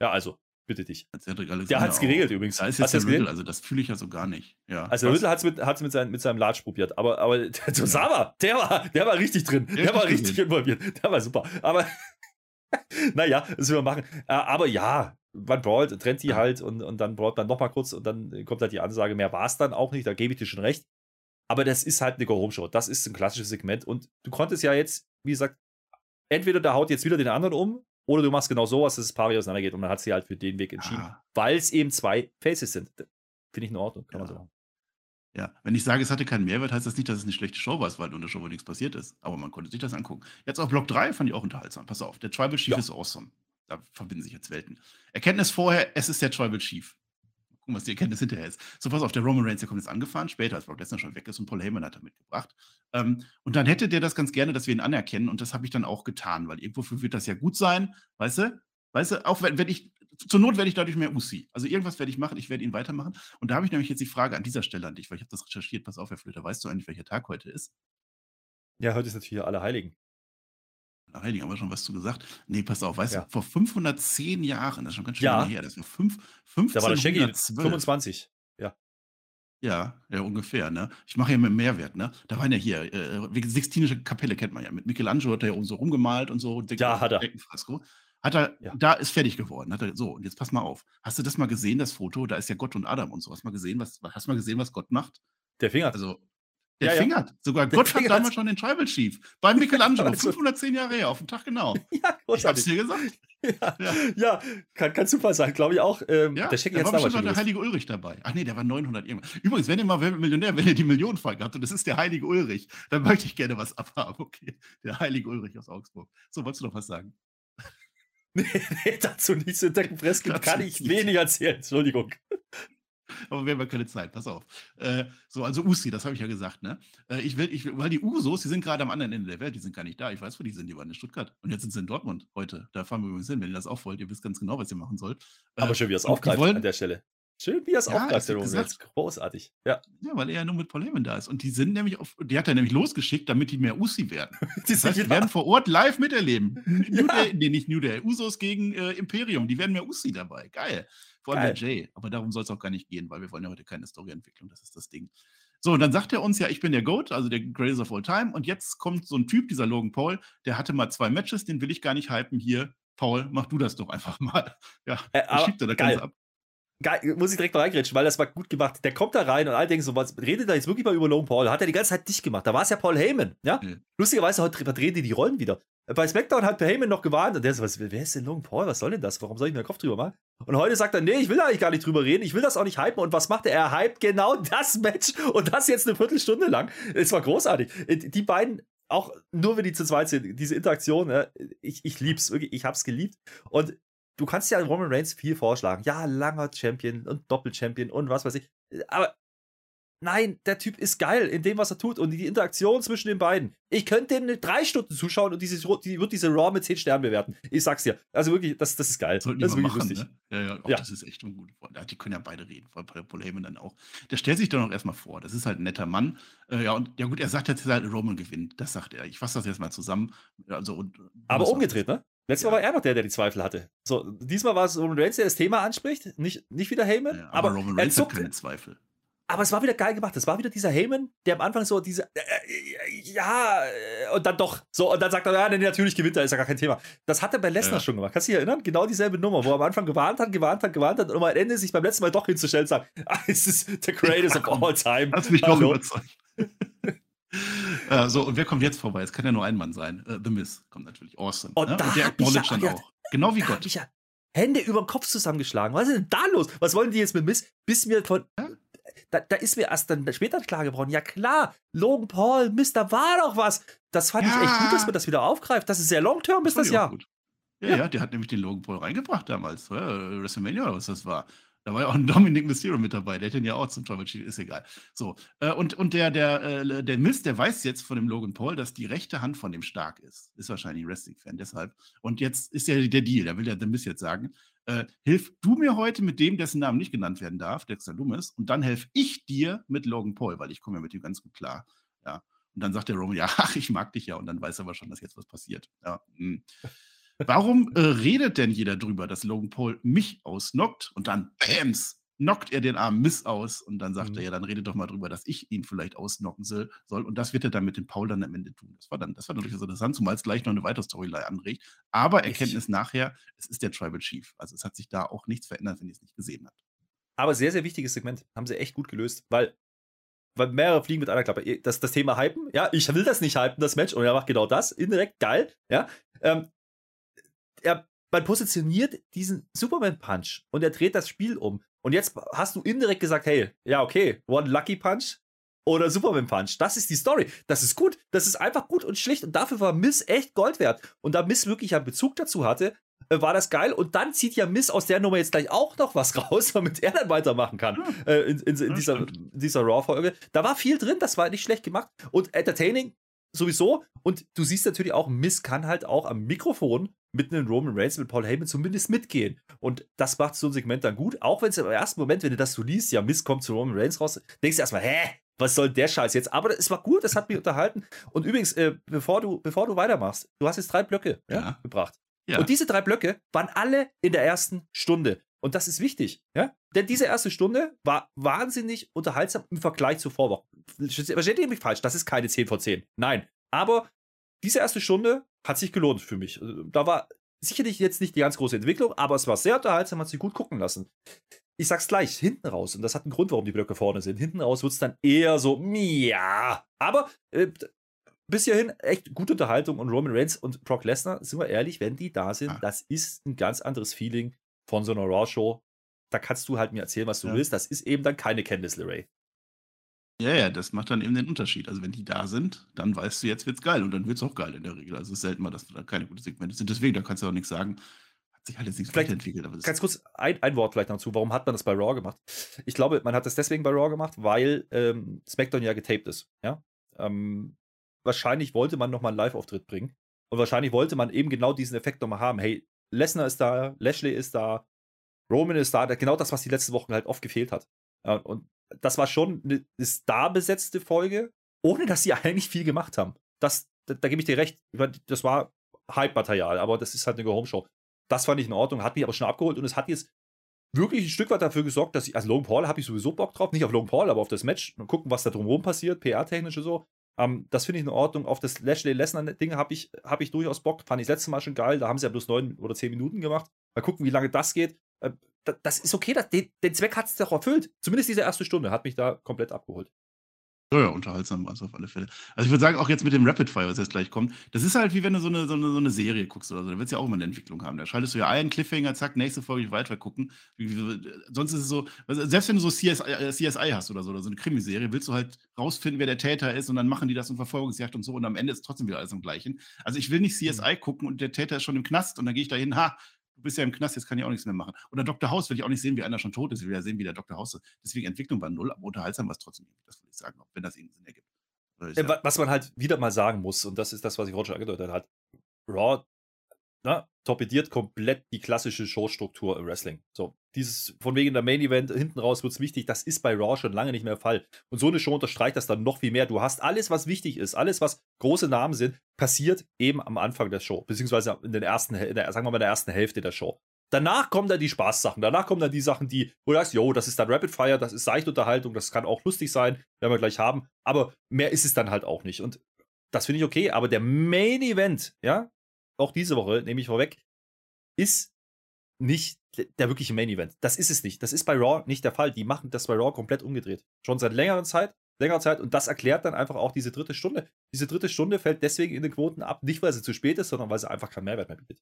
Ja, also, bitte dich. Cedric Alexander Der hat's auch. geregelt übrigens. Da ist Hast jetzt du der das Riddle, also das fühle ich ja so gar nicht. Ja. Also der? Riddle hat es mit, hat's mit, sein, mit seinem Latsch probiert, aber, aber der Tosawa, der war, der war richtig drin. Ja, Der war richtig gesehen. involviert. Der war super. Aber naja, das will man machen. Äh, Aber ja, man brawlt, trennt die Ja. halt und, und dann brawlt man nochmal kurz und dann kommt halt die Ansage, mehr war es dann auch nicht, da gebe ich dir schon recht. Aber das ist halt eine Go-Home-Show. Das ist ein klassisches Segment. Und du konntest ja jetzt, wie gesagt, entweder der haut jetzt wieder den anderen um oder du machst genau sowas, dass das Paar wieder auseinandergeht und man hat sich halt für den Weg entschieden, Ah, weil es eben zwei Faces sind. Finde ich in Ordnung, kann man Ja. so machen. ja, wenn ich sage, es hatte keinen Mehrwert, heißt das nicht, dass es eine schlechte Show war, es halt nur eine Show, wo nichts passiert ist. Aber man konnte sich das angucken. Jetzt auf Block 3 fand ich auch unterhaltsam. Pass auf, der Tribal Chief Ja. ist awesome. Da verbinden sich jetzt Welten. Erkenntnis vorher, es ist der Tribal Chief. Gucken, was die Erkenntnis hinterher ist. So, pass auf, der Roman Reigns, der kommt jetzt angefahren, später, als Brock Lesnar schon weg ist und Paul Heyman hat er mitgebracht. Ähm, und dann hätte der das ganz gerne, dass wir ihn anerkennen und das habe ich dann auch getan, weil irgendwofür wird das ja gut sein, weißt du? Weißt du, auch wenn, wenn ich, zur Not werde ich dadurch mehr Usi. Also irgendwas werde ich machen, ich werde ihn weitermachen. Und da habe ich nämlich jetzt die Frage an dieser Stelle an dich, weil ich habe das recherchiert. Pass auf, Herr Flöter, weißt du eigentlich, welcher Tag heute ist? Ja, heute ist natürlich alle Heiligen. Heiligen, haben wir schon was zu gesagt? Nee, pass auf, weißt Ja. du, vor 510 Jahren, das ist schon ganz schön Ja. lange her, das war fünf, Da war der Shaggy 1512. 25. Ja, ja, ungefähr, ne? Ich mache ja mit Mehrwert, ne? Da waren ja hier, äh, wie- Sixtinische Kapelle kennt man ja. Mit Michelangelo hat er ja oben so rumgemalt und so. Ja, hat er. Hat er, Ja. da ist fertig geworden. Hat er, so, und jetzt pass mal auf. Hast du das mal gesehen, das Foto? Da ist ja Gott und Adam und so. Hast du mal gesehen, was, hast du mal gesehen, was Gott macht? Der Finger. Also, der Ja, ja. fingert. Sogar Der Gott hat damals schon den Tribal Chief. Bei Michelangelo. Also- 510 Jahre her, auf den Tag genau. ja, Ich hab's großartig. dir gesagt. Ja, Ja. ja kann, kann Zufall sein, glaube ich auch. Ähm, Ja, der da hat war damals schon der heilige Ulrich dabei. Ach nee, der war 900 irgendwas. Übrigens, wenn ihr mal Millionär, wenn ihr die Millionenfall gehabt und das ist der heilige Ulrich, dann möchte ich gerne was abhaben. Okay, der heilige Ulrich aus Augsburg. So, wolltest du noch was sagen? Nee, nee, dazu nichts entdecken. Freske Dazu kann ich wenig erzählen. Entschuldigung. Aber wir haben ja keine Zeit, pass auf. Äh, so, also Usi, das habe ich ja gesagt, ne? Äh, ich will, ich will, weil die Usos, die sind gerade am anderen Ende der Welt, die sind gar nicht da. Ich weiß, wo die sind, die waren in Stuttgart. Und jetzt sind sie in Dortmund heute. Da fahren wir übrigens hin, wenn ihr das auch wollt. Ihr wisst ganz genau, was ihr machen sollt. Äh, Aber schön, wie er es aufgreift wollen- an der Stelle. Schön, wie er es Ja, Reigns. gesagt. Großartig. Ja, Ja, weil er ja nur mit Paul Heyman da ist. Und die sind nämlich auf, die hat er nämlich losgeschickt, damit die mehr Usi werden. die Das heißt, wieder- werden vor Ort live miterleben. New Ja. Day, nee, nicht New Day, Usos gegen äh, Imperium. Die werden mehr Usi dabei. Geil. Vor allem Geil. der Jay. Aber darum soll es auch gar nicht gehen, weil wir wollen ja heute keine Storyentwicklung. Das ist das Ding. So, und dann sagt er uns ja, ich bin der GOAT, also der Greatest of All Time. Und jetzt kommt so ein Typ, dieser Logan Paul, der hatte mal zwei Matches, den will ich gar nicht hypen. Hier, Paul, mach du das doch einfach mal. Ja, Äh, schiebt er das. Ganze ab. Geil, muss ich direkt mal reingrätschen, weil das war gut gemacht. Der kommt da rein und alle denken so, was redet da jetzt wirklich mal über Logan Paul? Hat er die ganze Zeit dicht gemacht. Da war es ja Paul Heyman, ja? Ja. Lustigerweise heute verdrehen die die Rollen wieder. Bei SmackDown hat Heyman noch gewarnt und der so, was, wer ist denn Logan Paul? Was soll denn das? Warum soll ich mir den Kopf drüber machen? Und heute sagt er, nee, ich will da eigentlich gar nicht drüber reden. Ich will das auch nicht hypen. Und was macht er? Er hypt genau das Match und das jetzt eine Viertelstunde lang. Es war großartig. Die beiden, auch nur wenn die zu zweit sind, diese Interaktion, ja, ich, ich lieb's, wirklich, ich hab's geliebt. Und du kannst ja Roman Reigns viel vorschlagen. Ja, langer Champion und Doppel-Champion und was weiß ich. Aber nein, der Typ ist geil in dem, was er tut und die Interaktion zwischen den beiden. Ich könnte den drei Stunden zuschauen und dieses, die wird diese Raw mit 10 Sternen bewerten. Ich sag's dir. Also wirklich, das, das ist geil. Sollten das ist wirklich machen, lustig. ne? Ja, ja, auch Ja. das ist echt ein guter Freund. Ja, Die können ja beide reden, vor allem Paul Heyman dann auch. Der stellt sich dann auch erstmal vor. Das ist halt ein netter Mann. Äh, ja, und ja gut, er sagt jetzt halt, Roman gewinnt. Das sagt er. Ich fasse das jetzt mal zusammen. Also, und, Aber was- umgedreht, ne? Letztes Ja. Mal war er noch der, der die Zweifel hatte. So, diesmal war es Roman Reigns, der das Thema anspricht, nicht, nicht wieder Heyman. Ja, aber aber Roman Reigns hat keine Zweifel. Aber es war wieder geil gemacht. Es war wieder dieser Heyman, der am Anfang so diese, äh, äh, ja, äh, und dann doch. So, und dann sagt er, ja, nee, natürlich gewinnt er, ist ja gar kein Thema. Das hat er bei Lesnar Ja. schon gemacht. Kannst du dich erinnern? Genau dieselbe Nummer, wo er am Anfang gewarnt hat, gewarnt hat, gewarnt hat und am Ende sich beim letzten Mal doch hinzustellen und sagt, ah, es ist the greatest Ja, of komm. all time. Hast mich doch überzeugt. Äh, so, und wer kommt jetzt vorbei? Es kann ja nur ein Mann sein. Äh, The Miz kommt natürlich. Awesome. Und ne? und der ja acknowledge dann gedacht, auch. Genau wie Gott. ich ja Hände über den Kopf zusammengeschlagen. Was ist denn da los? Was wollen die jetzt mit Miss? Bis mir von. Ja. Da, da ist mir erst dann später klar geworden. Ja, klar, Logan Paul, Mist, da war doch was. Das fand ich echt Ja. gut, dass man das wieder aufgreift. Das ist sehr long-term, ist das auch ja. Ja, ja, der hat nämlich den Logan Paul reingebracht damals. Ja, WrestleMania oder was das war. Da war ja auch ein Dominic Mysterio mit dabei, der hätte ihn ja auch zum Tribal Chief, ist egal. So, äh, und, und der, der, äh, der Mist, der weiß jetzt von dem Logan Paul, dass die rechte Hand von dem stark ist. Ist wahrscheinlich ein Wrestling-Fan, deshalb. Und jetzt ist ja der Deal, da will der The Mist jetzt sagen, äh, hilf du mir heute mit dem, dessen Namen nicht genannt werden darf, Dexter Loomis, und dann helfe ich dir mit Logan Paul, weil ich komme ja mit ihm ganz gut klar. Ja. Und dann sagt der Roman, ja, ach, ich mag dich ja, und dann weiß er aber schon, dass jetzt was passiert. Ja. Mh. Warum äh, redet denn jeder drüber, dass Logan Paul mich ausnockt und dann Bams, knockt er den armen Miss aus und dann sagt mhm. er, ja, dann redet doch mal drüber, dass ich ihn vielleicht ausnocken soll. Und das wird er dann mit dem Paul dann am Ende tun. Das war dann, das war dann durchaus interessant, zumal es gleich noch eine weitere Storyline anregt. Aber Erkenntnis ich. nachher, es ist der Tribal Chief. Also es hat sich da auch nichts verändert, wenn ihr es nicht gesehen habt. Aber sehr, sehr wichtiges Segment. Haben sie echt gut gelöst, weil weil mehrere fliegen mit einer Klappe. Das, das Thema Hypen, ja, ich will das nicht hypen, das Match, und er macht genau das, indirekt geil, ja. Ähm, er, man positioniert diesen Superman-Punch und er dreht das Spiel um. Und jetzt hast du indirekt gesagt, hey, ja, okay, One Lucky Punch oder Superman Punch. Das ist die Story. Das ist gut. Das ist einfach gut und schlicht. Und dafür war Miss echt Gold wert. Und da Miss wirklich einen Bezug dazu hatte, äh, war das geil. Und dann zieht ja Miss aus der Nummer jetzt gleich auch noch was raus, damit er dann weitermachen kann. Hm. Äh, in, in, in dieser, dieser Raw-Folge. Da war viel drin, das war nicht schlecht gemacht. Und entertaining sowieso. Und du siehst natürlich auch, Miss kann halt auch am Mikrofon mit einem Roman Reigns, mit Paul Heyman zumindest mitgehen. Und das macht so ein Segment dann gut. Auch wenn es im ersten Moment, wenn du das so liest, ja, Miss kommt zu Roman Reigns raus, denkst du erstmal, hä? Was soll der Scheiß jetzt? Aber es war gut, es hat mich unterhalten. Und übrigens, äh, bevor, du, bevor du weitermachst, du hast jetzt drei Blöcke ja. Ja, gebracht. Ja. Und diese drei Blöcke waren alle in der ersten Stunde. Und das ist wichtig, ja? Denn diese erste Stunde war wahnsinnig unterhaltsam im Vergleich zur Vorwoche. Versteht ihr mich falsch? Das ist keine 10 von 10. Nein. Aber diese erste Stunde hat sich gelohnt für mich. Also, da war sicherlich jetzt nicht die ganz große Entwicklung, aber es war sehr unterhaltsam, hat sich gut gucken lassen. Ich sag's gleich, hinten raus, und das hat einen Grund, warum die Blöcke vorne sind. Hinten raus wird es dann eher so, ja. Aber äh, bis hierhin echt gute Unterhaltung und Roman Reigns und Brock Lesnar, sind wir ehrlich, wenn die da sind, ah. das ist ein ganz anderes Feeling von so einer Raw-Show. Da kannst du halt mir erzählen, was du ja. willst. Das ist eben dann keine Candice LeRae. Ja, ja, das macht dann eben den Unterschied. Also wenn die da sind, dann weißt du, jetzt wird's geil und dann wird's auch geil in der Regel. Also es ist selten mal, dass da keine guten Segmente sind. Deswegen, da kannst du auch nichts sagen. Hat sich halt jetzt nichts entwickelt. Aber ganz kurz ein, ein, Wort vielleicht dazu. Warum hat man das bei Raw gemacht? Ich glaube, man hat das deswegen bei Raw gemacht, weil ähm, SmackDown ja getaped ist. Ja? Ähm, wahrscheinlich wollte man nochmal einen Live-Auftritt bringen. Und wahrscheinlich wollte man eben genau diesen Effekt nochmal haben. Hey, Lesnar ist da, Lashley ist da, Roman ist da. Genau das, was die letzten Wochen halt oft gefehlt hat. Und das war schon eine starbesetzte Folge, ohne dass sie eigentlich viel gemacht haben. Das, da, da gebe ich dir recht. Das war Hype-Material, aber das ist halt eine Go-Home-Show. Das fand ich in Ordnung, hat mich aber schon abgeholt und es hat jetzt wirklich ein Stück weit dafür gesorgt, dass ich, also Logan Paul habe ich sowieso Bock drauf, nicht auf Logan Paul, aber auf das Match und gucken, was da drumherum passiert, PR-technisch und so. Ähm, das finde ich in Ordnung. Auf das Lashley-Lesnar-Ding habe ich, hab ich durchaus Bock. Fand ich das letzte Mal schon geil. Da haben sie ja bloß neun oder zehn Minuten gemacht. Mal gucken, wie lange das geht. Äh, das ist okay, das, den, den Zweck hat es doch erfüllt. Zumindest diese erste Stunde hat mich da komplett abgeholt. Ja, ja, unterhaltsam war es auf alle Fälle. Also ich würde sagen, auch jetzt mit dem Rapid Fire, was jetzt gleich kommt, das ist halt wie wenn du so eine, so eine, so eine Serie guckst oder so. Da wird es ja auch immer eine Entwicklung haben. Da schaltest du ja einen Cliffhanger, zack, nächste Folge weiter gucken. Sonst ist es so, selbst wenn du so CSI, äh, CSI hast oder so, oder so eine Krimiserie, willst du halt rausfinden, wer der Täter ist und dann machen die das in Verfolgungsjagd und so und am Ende ist trotzdem wieder alles am gleichen. Also ich will nicht CSI mhm. gucken und der Täter ist schon im Knast und dann gehe ich da hin, ha, du bist ja im Knast, jetzt kann ich auch nichts mehr machen. Oder Dr. House will ich auch nicht sehen, wie einer schon tot ist. Ich will ja sehen, wie der Dr. House ist. Deswegen Entwicklung war null, aber unterhaltsam war es trotzdem. Das würde ich sagen, auch wenn das irgendwie Sinn ergibt. Ja. Was man halt wieder mal sagen muss, und das ist das, was ich Roger angedeutet hat, Raw na, torpediert komplett die klassische Showstruktur im Wrestling. So, dieses von wegen der Main Event hinten raus wird es wichtig, das ist bei Raw schon lange nicht mehr der Fall. Und so eine Show unterstreicht das dann noch viel mehr. Du hast alles, was wichtig ist, alles, was große Namen sind, passiert eben am Anfang der Show, beziehungsweise in den ersten, in der, sagen wir mal, in der ersten Hälfte der Show. Danach kommen dann die Spaßsachen. Danach kommen dann die Sachen, die, wo du sagst, yo, das ist dann Rapid Fire, das ist Seichtunterhaltung, das kann auch lustig sein, werden wir gleich haben. Aber mehr ist es dann halt auch nicht. Und das finde ich okay. Aber der Main Event, ja, auch diese Woche, nehme ich vorweg, ist nicht der wirkliche Main Event. Das ist es nicht. Das ist bei Raw nicht der Fall. Die machen das bei Raw komplett umgedreht. Schon seit längerer Zeit, längerer Zeit. Und das erklärt dann einfach auch diese dritte Stunde. Diese dritte Stunde fällt deswegen in den Quoten ab, nicht weil sie zu spät ist, sondern weil sie einfach keinen Mehrwert mehr bietet.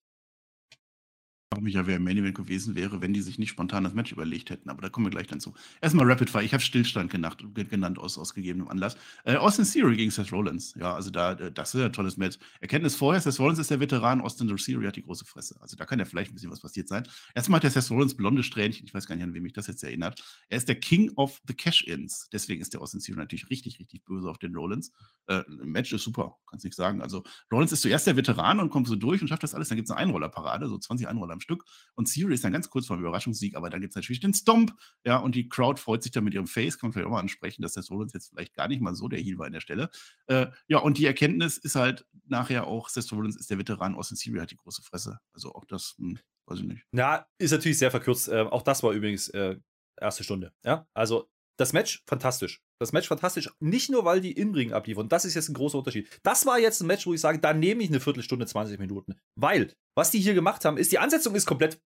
Frage mich ja, wer im Main Event gewesen wäre, wenn die sich nicht spontan das Match überlegt hätten. Aber da kommen wir gleich dann zu. Erstmal Rapid Fire. Ich habe Stillstand genannt, genannt aus, aus gegebenem Anlass. Äh, Austin Theory gegen Seth Rollins. Ja, also da, äh, das ist ein tolles Match. Erkenntnis vorher, Seth Rollins ist der Veteran, Austin Theory hat die große Fresse. Also da kann ja vielleicht ein bisschen was passiert sein. Erstmal hat der Seth Rollins blonde Strähnchen. Ich weiß gar nicht, an wem mich das jetzt erinnert. Er ist der King of the Cash-Ins. Deswegen ist der Austin Theory natürlich richtig, richtig böse auf den Rollins. Äh, Match ist super, kannst nicht sagen. Also Rollins ist zuerst der Veteran und kommt so durch und schafft das alles. Dann gibt es eine Einrollerparade, so 20 Einroller am Stück. Und Theory ist dann ganz kurz vor dem Überraschungssieg, aber dann gibt es natürlich den Stomp. Ja, und die Crowd freut sich dann mit ihrem Face. Kann man vielleicht auch mal ansprechen, dass der Rollins jetzt vielleicht gar nicht mal so der Heal war an der Stelle. Äh, ja, und die Erkenntnis ist halt nachher auch, Seth Rollins ist der Veteran, Austin Theory hat die große Fresse. Also auch das, hm, weiß ich nicht. Ja, ist natürlich sehr verkürzt. Äh, auch das war übrigens äh, erste Stunde. Ja, also das Match fantastisch. Das Match fantastisch. Nicht nur, weil die Inbringen abliefern. Das ist jetzt ein großer Unterschied. Das war jetzt ein Match, wo ich sage, da nehme ich eine Viertelstunde, 20 Minuten. Weil, was die hier gemacht haben, ist, die Ansetzung ist komplett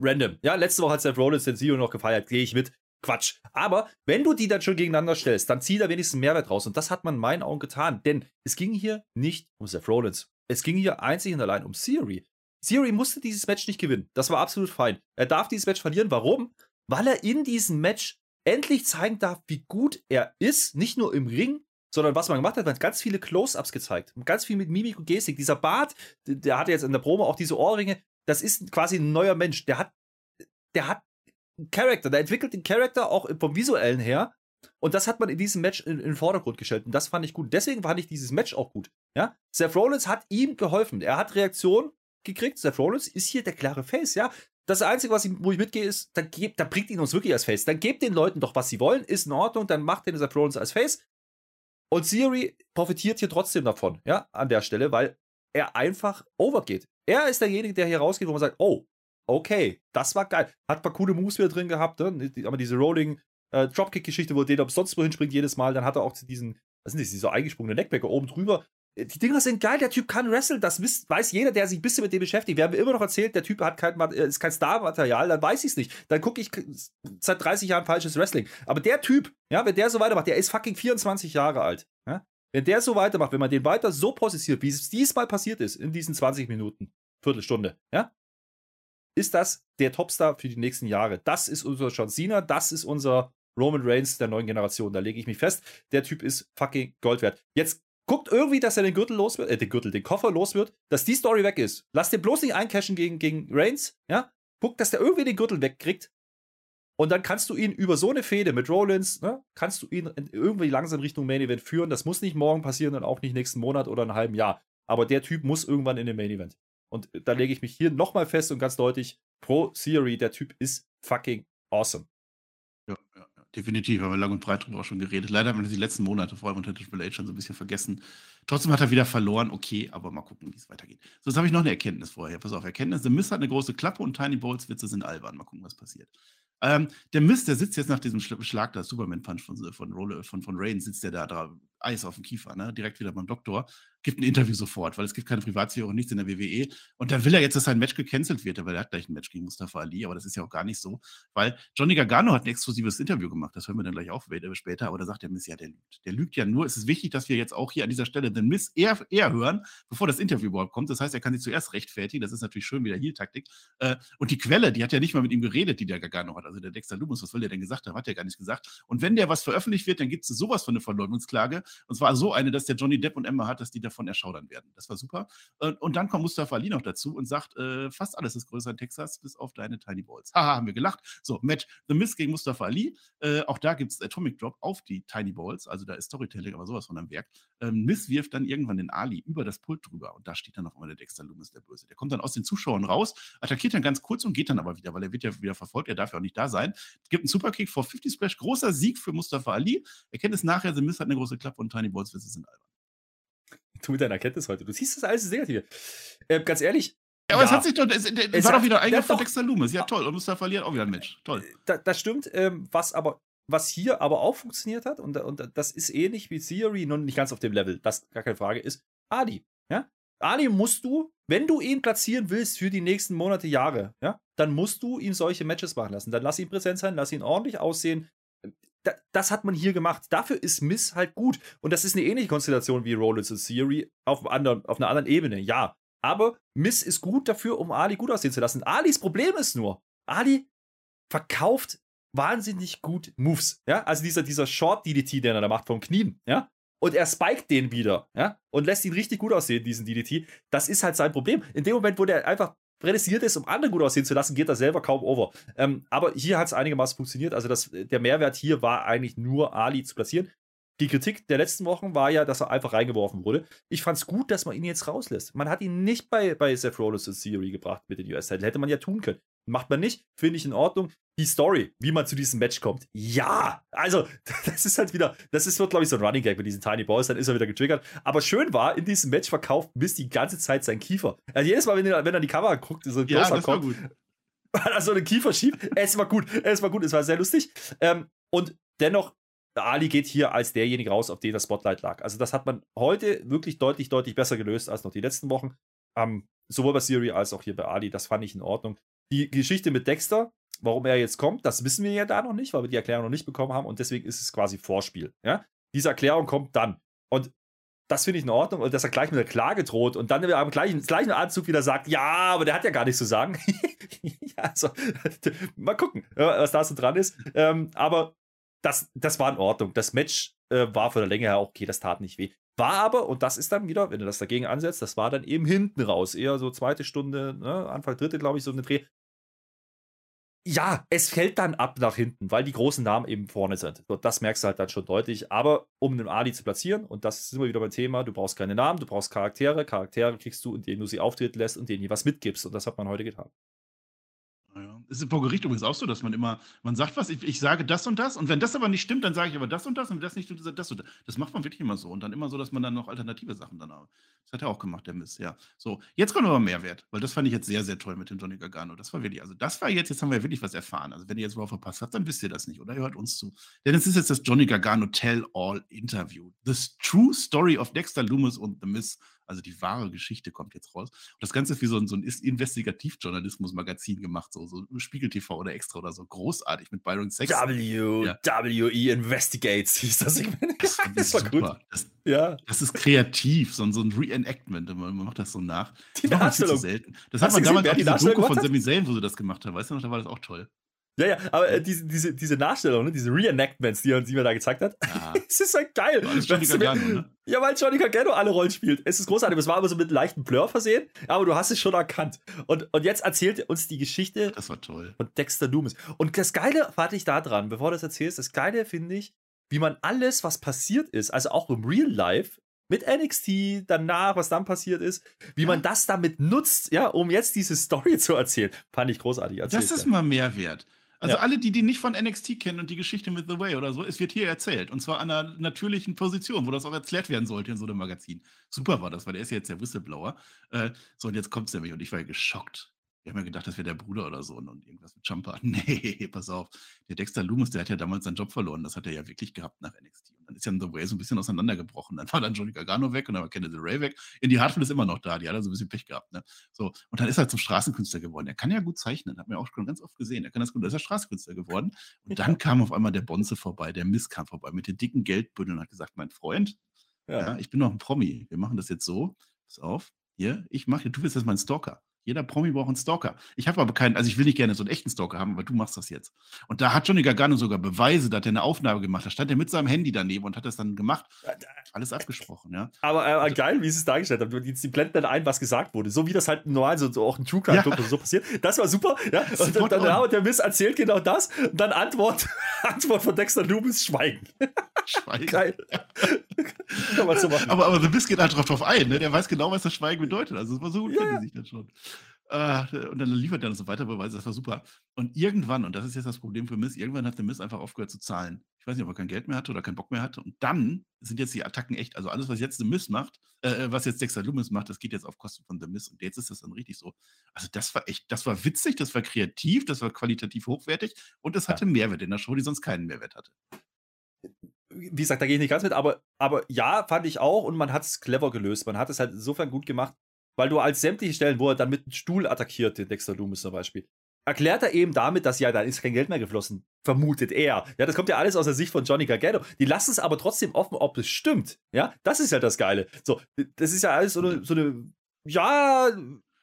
random. Ja, letzte Woche hat Seth Rollins den Zio noch gefeiert. Gehe ich mit. Quatsch. Aber wenn du die dann schon gegeneinander stellst, dann zieh da wenigstens Mehrwert raus. Und das hat man in meinen Augen getan. Denn es ging hier nicht um Seth Rollins. Es ging hier einzig und allein um Theory. Theory musste dieses Match nicht gewinnen. Das war absolut fein. Er darf dieses Match verlieren. Warum? Weil er in diesem Match endlich zeigen darf, wie gut er ist, nicht nur im Ring, sondern was man gemacht hat, man hat ganz viele Close-Ups gezeigt, ganz viel mit Mimik und Gestik. Dieser Bart, der hatte jetzt in der Promo auch diese Ohrringe, das ist quasi ein neuer Mensch. Der hat, der hat einen Charakter, der entwickelt den Charakter auch vom visuellen her. Und das hat man in diesem Match in, in, den Vordergrund gestellt. Und das fand ich gut. Deswegen fand ich dieses Match auch gut. Ja? Seth Rollins hat ihm geholfen. Er hat Reaktion gekriegt. Seth Rollins ist hier der klare Face, ja. Das Einzige, was ich, wo ich mitgehe, ist, dann, gebt, dann bringt ihn uns wirklich als Face. Dann gebt den Leuten doch, was sie wollen, ist in Ordnung, dann macht den Rollins als Face. Und Siri profitiert hier trotzdem davon, ja, an der Stelle, weil er einfach overgeht. Er ist derjenige, der hier rausgeht, wo man sagt, oh, okay, das war geil. Hat ein paar coole Moves wieder drin gehabt, ne? aber diese Rolling äh, Dropkick-Geschichte, wo der sonst wohin springt jedes Mal, dann hat er auch diesen, was sind das, dieser eingesprungene Neckbacker oben drüber, die Dinger sind geil, der Typ kann wresteln, das weiß jeder, der sich ein bisschen mit dem beschäftigt. Wir haben immer noch erzählt, der Typ hat kein, äh, ist kein Star-Material, dann weiß ich es nicht. Dann gucke ich seit 30 Jahren falsches Wrestling. Aber der Typ, ja, wenn der so weitermacht, der ist fucking 24 Jahre alt. Ja? Wenn der so weitermacht, wenn man den weiter so positioniert, wie es diesmal passiert ist, in diesen 20 Minuten, Viertelstunde, ja, ist das der Topstar für die nächsten Jahre. Das ist unser John Cena, das ist unser Roman Reigns der neuen Generation. Da lege ich mich fest. Der Typ ist fucking Gold wert. Jetzt guckt irgendwie, dass er den Gürtel los wird, äh, den Gürtel, den Koffer los wird, dass die Story weg ist. Lasst den bloß nicht eincashen gegen, gegen Reigns, ja? Guckt, dass der irgendwie den Gürtel wegkriegt. Und dann kannst du ihn über so eine Fehde mit Rollins, ne, kannst du ihn irgendwie langsam Richtung Main Event führen. Das muss nicht morgen passieren und auch nicht nächsten Monat oder einem halben Jahr. Aber der Typ muss irgendwann in den Main Event. Und da lege ich mich hier nochmal fest und ganz deutlich: Pro Theory, der Typ ist fucking awesome. Ja, ja. Definitiv, haben wir lang und breit drüber auch schon geredet. Leider haben wir die letzten Monate, vor allem unter Triple H, schon so ein bisschen vergessen. Trotzdem hat er wieder verloren, okay, aber mal gucken, wie es weitergeht. So, jetzt habe ich noch eine Erkenntnis vorher. Pass auf, Erkenntnis. The Mist hat eine große Klappe und Tiny Bowls Witze sind albern. Mal gucken, was passiert. Ähm, der Mist, der sitzt jetzt nach diesem Schlag, da Superman-Punch von, von, von, von Rain, sitzt der da, da Eis auf dem Kiefer, ne? direkt wieder beim Doktor, gibt ein Interview sofort, weil es gibt keine Privatsphäre und nichts in der WWE. Und dann will er jetzt, dass sein Match gecancelt wird, weil er hat gleich ein Match gegen Mustafa Ali, aber das ist ja auch gar nicht so, weil Johnny Gargano hat ein exklusives Interview gemacht, das hören wir dann gleich auch später, aber da sagt der Miss, ja, der lügt. Der lügt ja nur. Es ist wichtig, dass wir jetzt auch hier an dieser Stelle den Miss eher, eher hören, bevor das Interview überhaupt kommt. Das heißt, er kann sich zuerst rechtfertigen, das ist natürlich schön wieder Heal-Taktik. Äh, und die Quelle, die hat ja nicht mal mit ihm geredet, die der Gargano hat, also der Dexter Lumus, was will der denn gesagt haben, hat er gar nicht gesagt. Und wenn der was veröffentlicht wird, dann gibt es sowas von eine Verleumdungsklage, und zwar so eine, dass der Johnny Depp und Emma hat, dass die davon erschaudern werden. Das war super. Und dann kommt Mustafa Ali noch dazu und sagt, äh, fast alles ist größer in Texas, bis auf deine Tiny Balls. Haha, haben wir gelacht. So, Match The Miz gegen Mustafa Ali. Äh, auch da gibt es Atomic Drop auf die Tiny Balls. Also da ist Storytelling aber sowas von am Werk. Ähm, Miz wirft dann irgendwann den Ali über das Pult drüber. Und da steht dann auf einmal der Dexter Loomis, der Böse. Der kommt dann aus den Zuschauern raus, attackiert dann ganz kurz und geht dann aber wieder, weil er wird ja wieder verfolgt. Er darf ja auch nicht da sein. Gibt einen Superkick vor 50 Splash. Großer Sieg für Mustafa Ali. Er kennt es nachher, The Miz hat eine große Klappe und Tiny Balls sind albern du mit deiner Erkenntnis heute. Du siehst das alles negativ. Äh, ganz ehrlich. Ja, aber ja, es hat sich doch, es, es, es war doch wieder Eingriff von Dexter Loomis. Ja, toll. Und Mustafa verliert auch wieder ein Match. Toll. Äh, da, das stimmt. Ähm, was aber, was hier aber auch funktioniert hat, und, und das ist ähnlich wie Theory, nur nicht ganz auf dem Level, das gar keine Frage, ist Adi. Ja? Adi musst du, wenn du ihn platzieren willst für die nächsten Monate, Jahre, ja, dann musst du ihm solche Matches machen lassen. Dann lass ihn präsent sein, lass ihn ordentlich aussehen, das hat man hier gemacht. Dafür ist Miss halt gut. Und das ist eine ähnliche Konstellation wie Rollins und Theory auf, anderen, auf einer anderen Ebene, ja. Aber Miss ist gut dafür, um Ali gut aussehen zu lassen. Alis Problem ist nur, Ali verkauft wahnsinnig gut Moves. Ja, also dieser, dieser Short DDT, den er da macht vom Knien, ja, und er spiked den wieder, ja, und lässt ihn richtig gut aussehen, diesen DDT. Das ist halt sein Problem. In dem Moment, wo der einfach prädestiniert ist, um andere gut aussehen zu lassen, geht er selber kaum over. Ähm, aber hier hat es einigermaßen funktioniert. Also das, der Mehrwert hier war eigentlich nur Ali zu platzieren. Die Kritik der letzten Wochen war ja, dass er einfach reingeworfen wurde. Ich fand es gut, dass man ihn jetzt rauslässt. Man hat ihn nicht bei, bei Seth Rollins in Theory gebracht mit den US-Title. Hätte man ja tun können. Macht man nicht, finde ich in Ordnung. Die Story, wie man zu diesem Match kommt. Ja, also, das ist halt wieder, das ist, wird, glaube ich, so ein Running Gag mit diesen Tiny Boys, dann ist er wieder getriggert. Aber schön war, in diesem Match verkauft Mist die ganze Zeit sein Kiefer. Also jedes Mal, wenn er, wenn er die Kamera guckt, so ein ja, das kommt, gut. hat er so einen Kiefer schief. Es war gut, es war gut, es war sehr lustig. Ähm, und dennoch Ali geht hier als derjenige raus, auf den das Spotlight lag. Also das hat man heute wirklich deutlich, deutlich besser gelöst als noch die letzten Wochen. Ähm, sowohl bei Siri als auch hier bei Ali. Das fand ich in Ordnung. Die Geschichte mit Dexter, warum er jetzt kommt, das wissen wir ja da noch nicht, weil wir die Erklärung noch nicht bekommen haben und deswegen ist es quasi Vorspiel. Ja? Diese Erklärung kommt dann. Und das finde ich in Ordnung. Dass er gleich mit der Klage droht und dann am gleichen, gleichen Anzug wieder sagt, ja, aber der hat ja gar nichts zu sagen. ja, also, mal gucken, was da so dran ist. Ähm, aber das, das war in Ordnung. Das Match äh, war von der Länge her auch okay, das tat nicht weh. War aber, und das ist dann wieder, wenn du das dagegen ansetzt, das war dann eben hinten raus. Eher so zweite Stunde, ne, Anfang dritte, glaube ich, so eine Dreh. Ja, es fällt dann ab nach hinten, weil die großen Namen eben vorne sind. So, das merkst du halt dann schon deutlich. Aber um einen Ali zu platzieren, und das ist immer wieder mein Thema, du brauchst keine Namen, du brauchst Charaktere. Charaktere kriegst du, indem du sie auftreten lässt und denen was mitgibst. Und das hat man heute getan. Ja. Ist vor Gericht übrigens auch so, dass man immer, man sagt was, ich, ich, sage das und das und wenn das aber nicht stimmt, dann sage ich aber das und das und wenn das nicht stimmt, dann das und das. Das macht man wirklich immer so und dann immer so, dass man dann noch alternative Sachen dann auch. Das hat er auch gemacht, der Mist, ja. So, jetzt kommt aber Mehrwert, weil das fand ich jetzt sehr, sehr toll mit dem Johnny Gargano. Das war wirklich, also das war jetzt, jetzt haben wir wirklich was erfahren. Also wenn ihr jetzt mal verpasst habt, dann wisst ihr das nicht oder ihr hört uns zu. Denn es ist jetzt das Johnny Gargano Tell-All-Interview. The True Story of Dexter Loomis und The Miss also die wahre Geschichte kommt jetzt raus. Und das Ganze ist wie so ein, so ein Investigativjournalismus-Magazin gemacht, so, so Spiegel TV oder Extra oder so. Großartig mit Byron Sexton. W, ja. WE Investigates hieß das. Das, das war gut. Das, ja. das ist kreativ, so, so ein Reenactment. Man, man macht das so nach. Die das Darstellung. Selten. Das Hast hat man damals auch diese Doku von Sami Zayn, wo sie das gemacht haben. Weißt du noch, da war das auch toll. Ja, ja, aber äh, diese, diese, diese Nachstellung, ne, diese Reenactments, die er, die er da gezeigt hat, ja. es ist halt geil. Johnny Gargano, ne? Ja, weil Johnny Gargano alle Rollen spielt. Es ist großartig. Es war aber so mit leichten Blur versehen, aber du hast es schon erkannt. Und, und jetzt erzählt er uns die Geschichte das war toll. von Dexter Loomis. Und das Geile warte ich da dran, bevor du das erzählst, das Geile finde ich, wie man alles, was passiert ist, also auch im Real Life, mit NXT, danach, was dann passiert ist, wie ja. man das damit nutzt, ja, um jetzt diese Story zu erzählen, fand ich großartig. Erzählt, das ist mal Mehrwert. Also ja. alle, die die nicht von NXT kennen und die Geschichte mit The Way oder so, es wird hier erzählt. Und zwar an einer natürlichen Position, wo das auch erklärt werden sollte in so einem Magazin. Super war das, weil der ist ja jetzt der Whistleblower. Äh, so, und jetzt kommt es nämlich und ich war ja geschockt. Wir haben ja gedacht, das wäre der Bruder oder so und irgendwas mit Jumper. Nee, pass auf. Der Dexter Loomis, der hat ja damals seinen Job verloren. Das hat er ja wirklich gehabt nach NXT. Dann ist ja The Way so ein bisschen auseinandergebrochen. Dann war dann Johnny Gargano weg und dann war Kennedy Ray weg. Indy Hartwell ist immer noch da. Die hat also ein bisschen Pech gehabt. Ne? So. Und dann ist er zum Straßenkünstler geworden. Er kann ja gut zeichnen. Hat man auch schon ganz oft gesehen. Er kann das gut. Da ist er Straßenkünstler geworden. Und dann kam auf einmal der Bonze vorbei, der Miss kam vorbei mit den dicken Geldbündeln und hat gesagt, mein Freund, ja. ja ich bin noch ein Promi. Wir machen das jetzt so. Pass auf. Hier, ich mache, du bist jetzt mein Stalker. Jeder Promi braucht einen Stalker. Ich habe aber keinen, also ich will nicht gerne so einen echten Stalker haben, aber du machst das jetzt. Und da hat Johnny Gargano sogar Beweise, da hat er eine Aufnahme gemacht. Da stand er mit seinem Handy daneben und hat das dann gemacht. Alles abgesprochen, ja. Aber äh, also, geil, wie sie es dargestellt haben. Die, die blenden dann ein, was gesagt wurde. So wie das halt normal so, so auch ein True Crime ja. so passiert. Das war super, ja. Und, und dann hat der Miss erzählt genau das. Und dann Antwort, Antwort von Dexter Loomis, Schweigen. Schweigen. Geil. aber, aber The Miss geht halt drauf ein, ne? Der weiß genau, was das Schweigen bedeutet. Also das war so gut, ja. sich dann schon. Äh, und dann liefert er noch so weiter Beweise, das war super. Und irgendwann, und das ist jetzt das Problem für Miss, irgendwann hat der Miss einfach aufgehört zu zahlen. Ich weiß nicht, ob er kein Geld mehr hatte oder keinen Bock mehr hatte. Und dann sind jetzt die Attacken echt, also alles, was jetzt The Miss macht, äh, was jetzt Dexter Loomis macht, das geht jetzt auf Kosten von The Miss. Und jetzt ist das dann richtig so. Also das war echt, das war witzig, das war kreativ, das war qualitativ hochwertig und es hatte ja. Mehrwert in der Show, die sonst keinen Mehrwert hatte. Wie gesagt, da gehe ich nicht ganz mit, aber, aber ja, fand ich auch und man hat es clever gelöst. Man hat es halt insofern gut gemacht, weil du als sämtliche Stellen, wo er dann mit einem Stuhl attackiert, den Dexter Loomis zum Beispiel, erklärt er eben damit, dass ja, da ist kein Geld mehr geflossen. Vermutet er. Ja, das kommt ja alles aus der Sicht von Johnny Gargano. Die lassen es aber trotzdem offen, ob es stimmt. Ja, das ist ja das Geile. So, das ist ja alles so eine, so eine Ja,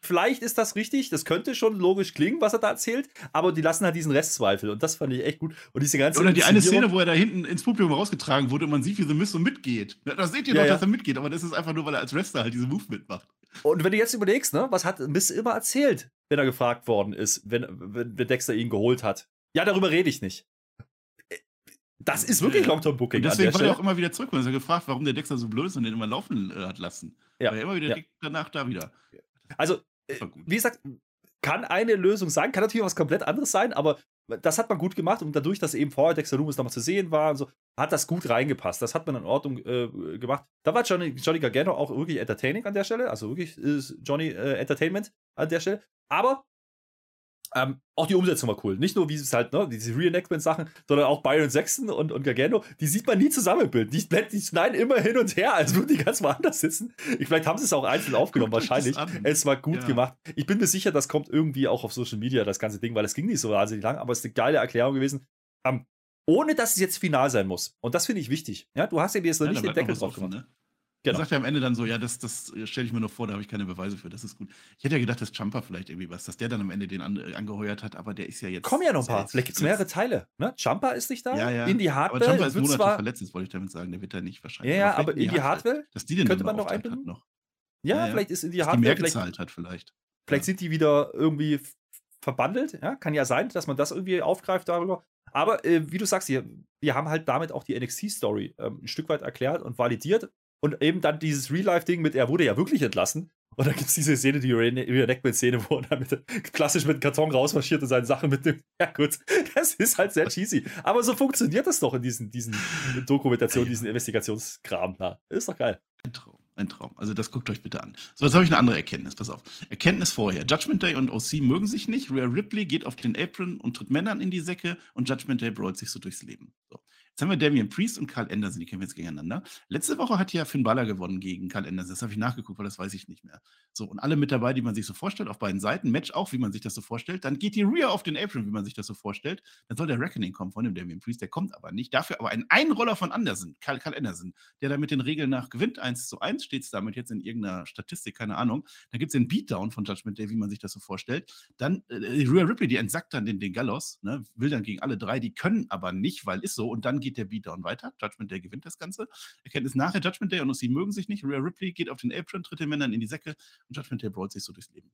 vielleicht ist das richtig. Das könnte schon logisch klingen, was er da erzählt. Aber die lassen halt diesen Restzweifel. Und das fand ich echt gut. Und diese ganze Oder die eine Szene, wo er da hinten ins Publikum rausgetragen wurde und man sieht, wie The Miz so mitgeht. Da seht ihr Ja, doch, ja. dass er mitgeht. Aber das ist einfach nur, weil er als Wrestler halt diese Move mitmacht. Und wenn du jetzt überlegst, ne, was hat Miss immer erzählt, wenn er gefragt worden ist, wenn, wenn, wenn Dexter ihn geholt hat? Ja, darüber rede ich nicht. Das ist wirklich. Long-Term-Booking. Und deswegen war er auch immer wieder zurück. Und er gefragt, warum der Dexter so blöd ist und den immer laufen äh, hat lassen. Ja. War er immer wieder Ja. danach da wieder. Also, äh, wie gesagt, kann eine Lösung sein, kann natürlich was komplett anderes sein, aber das hat man gut gemacht und dadurch, dass eben vorher Dexter Loomis nochmal zu sehen war und so, hat das gut reingepasst. Das hat man in Ordnung äh, gemacht. Da war Johnny, Johnny Gargano auch wirklich entertaining an der Stelle, also wirklich ist Johnny äh, Entertainment an der Stelle. Aber ähm, auch die Umsetzung war cool. Nicht nur wie es halt, ne, diese Reenactment-Sachen, sondern auch Byron Sexton und, und Gargano, die sieht man nie zusammen im Bild. Die, schneiden immer hin und her, als würden die ganz woanders sitzen. Ich, vielleicht haben sie es auch einzeln aufgenommen, Guckt wahrscheinlich. Es war gut Ja. gemacht. Ich bin mir sicher, das kommt irgendwie auch auf Social Media, das ganze Ding, weil es ging nicht so wahnsinnig lang, aber es ist eine geile Erklärung gewesen. Ähm, ohne dass es jetzt final sein muss. Und das finde ich wichtig. Ja, du hast ja jetzt noch Ja, nicht den Deckel drauf gemacht. ne? Genau. Dann sagt er am Ende dann so, ja, das, das stelle ich mir nur vor, da habe ich keine Beweise für, das ist gut. Ich hätte ja gedacht, dass Jumper vielleicht irgendwie was, dass der dann am Ende den an, äh, angeheuert hat, aber der ist ja jetzt. Kommen ja noch ein ja paar. Vielleicht gibt es mehrere Teile. Ne? Jumper ist nicht da. Ja, ja. Indie Aber Hardware Jumper ist Monate zwar. verletzt, das wollte ich damit sagen, der wird da nicht Ja, wahrscheinlich. ja, vielleicht aber Indie Hardware, Dass die den könnte man noch einbinden? noch. ja, Ja, ja. vielleicht ist Indie Dass die mehr Hardware, vielleicht, gezahlt hat vielleicht. vielleicht sind die wieder irgendwie verbandelt. Ja, kann ja sein, dass man das irgendwie aufgreift darüber. Aber äh, wie du sagst, hier, wir haben halt damit auch die NXT-Story ähm, ein Stück weit erklärt und validiert. Und eben dann dieses Real-Life-Ding mit, er wurde ja wirklich entlassen. Und dann gibt es diese Szene, die Reenactment-Szene, wo er dann mit, klassisch mit dem Karton rausmarschiert und seine Sachen mitnimmt. Ja, gut, das ist halt sehr cheesy. Aber so funktioniert das doch in diesen, diesen Dokumentationen, diesen Investigationskram da. Ist doch geil. Ein Traum, ein Traum. Also das guckt euch bitte an. So, jetzt habe ich eine andere Erkenntnis. Pass auf. Erkenntnis vorher. Judgment Day und OC mögen sich nicht. Rhea Ripley geht auf den Apron und tritt Männern in die Säcke und Judgment Day brawlt sich so durchs Leben. So. Jetzt haben wir Damian Priest und Carl Anderson, die kämpfen jetzt gegeneinander. Letzte Woche hat ja Finn Balor gewonnen gegen Carl Anderson. Das habe ich nachgeguckt, weil das weiß ich nicht mehr. So, und alle mit dabei, die man sich so vorstellt, auf beiden Seiten. Match auch, wie man sich das so vorstellt. Dann geht die Rhea auf den Apron, wie man sich das so vorstellt. Dann soll der Reckoning kommen von dem Damian Priest. Der kommt aber nicht. Dafür aber ein Einroller von Anderson, Carl, Carl Anderson, der da mit den Regeln nach gewinnt. 1 zu 1 steht es damit jetzt in irgendeiner Statistik, keine Ahnung. Dann gibt es den Beatdown von Judgment Day, wie man sich das so vorstellt. Dann äh, Rhea Ripley, die entsackt dann den, den Gallows, ne, will dann gegen alle drei, die können aber nicht, weil ist so. Und dann geht der Beatdown weiter. Judgment Day gewinnt das Ganze. Erkenntnis nachher, Judgment Day und sie mögen sich nicht. Rhea Ripley geht auf den Apron, tritt den Männern in die Säcke und Judgment Day brawlt sich so durchs Leben.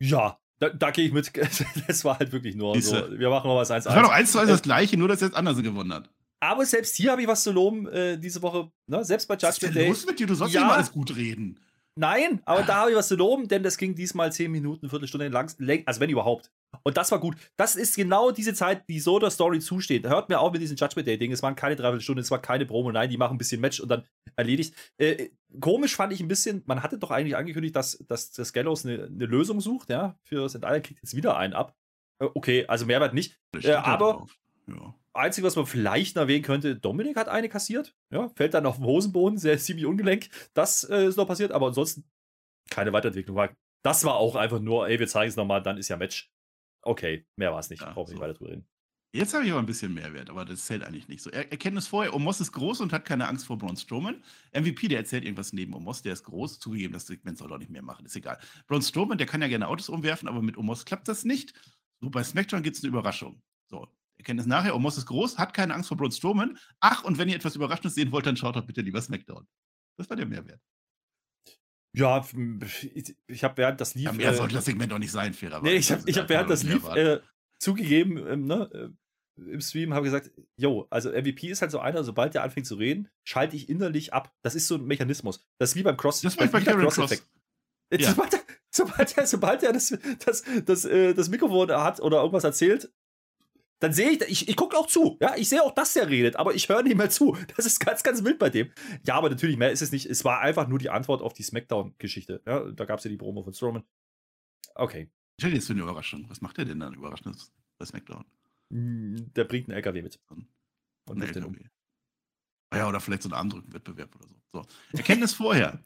Ja, da, da gehe ich mit. Das war halt wirklich nur so. Wir machen mal was 1 Das war doch eins zu eins das gleiche, nur dass jetzt Andersen gewonnen hat. Aber selbst hier habe ich was zu loben äh, diese Woche. Ne? Selbst bei Was ist Judgment Day. los mit dir? Du sollst Ja. immer alles gut reden. Nein, aber da habe ich was zu loben, denn das ging diesmal 10 Minuten, Viertelstunde lang, also wenn überhaupt. Und das war gut. Das ist genau diese Zeit, die so der Story zusteht. Hört mir auch mit diesem Judgment Day-Ding. Es waren keine Dreiviertelstunden, es war keine Promo. Nein, die machen ein bisschen Match und dann erledigt. Äh, komisch fand ich ein bisschen, man hatte doch eigentlich angekündigt, dass, dass das Gallows eine, eine Lösung sucht, ja, für St. Allen kriegt jetzt wieder einen ab. Äh, okay, also Mehrwert nicht. Äh, aber-. Ja. Einzige, was man vielleicht erwähnen könnte, Dominik hat eine kassiert. Ja, fällt dann auf den Hosenboden, sehr ziemlich ungelenk. Das äh, ist noch passiert, aber ansonsten keine Weiterentwicklung. Das war auch einfach nur, ey, wir zeigen es nochmal, dann ist ja Match. Okay, mehr war es nicht. Ja, Brauchen wir nicht so. weiter drüber reden. Jetzt habe ich aber ein bisschen Mehrwert, aber das zählt eigentlich nicht so. Er Erkenntnis vorher, Omos ist groß und hat keine Angst vor Braun Strowman. MVP, der erzählt irgendwas neben Omos, der ist groß. Zugegeben, das Segment soll er auch nicht mehr machen, ist egal. Braun Strowman, der kann ja gerne Autos umwerfen, aber mit Omos klappt das nicht. So, bei SmackDown gibt es eine Überraschung. So, Erkenntnis nachher, Omos ist groß, hat keine Angst vor Braun Strowman. Ach, und wenn ihr etwas Überraschendes sehen wollt, dann schaut doch bitte lieber SmackDown. Das war der Mehrwert. Ja, ich, ich habe während das lief. Ja, mehr äh, sollte das Segment auch nicht sein, fairerweise. Nee, ich habe ich hab während das lief äh, zugegeben, ähm, ne, äh, im Stream habe gesagt, yo, also MVP ist halt so einer, sobald der anfängt zu reden, schalte ich innerlich ab. Das ist so ein Mechanismus. Das ist wie beim Cross. Das war bei Karen Cross. Jetzt, Ja. Sobald, er, sobald, er, sobald er das, das, das, äh, das Mikrofon hat oder irgendwas erzählt, dann sehe ich, ich, ich gucke auch zu. Ja, ich sehe auch, dass der redet, aber ich höre nicht mehr zu. Das ist ganz, ganz wild bei dem. Ja, aber natürlich mehr ist es nicht. Es war einfach nur die Antwort auf die Smackdown-Geschichte. Ja, da gab es ja die Promo von Strowman. Okay. Stell dir jetzt für eine Überraschung. Was macht der denn dann Überraschendes bei SmackDown? Hm, Der bringt einen LKW mit. Und wirft den um. Ah ja, oder vielleicht so einen Armdrückenwettbewerb oder so. so. Erkenntnis vorher.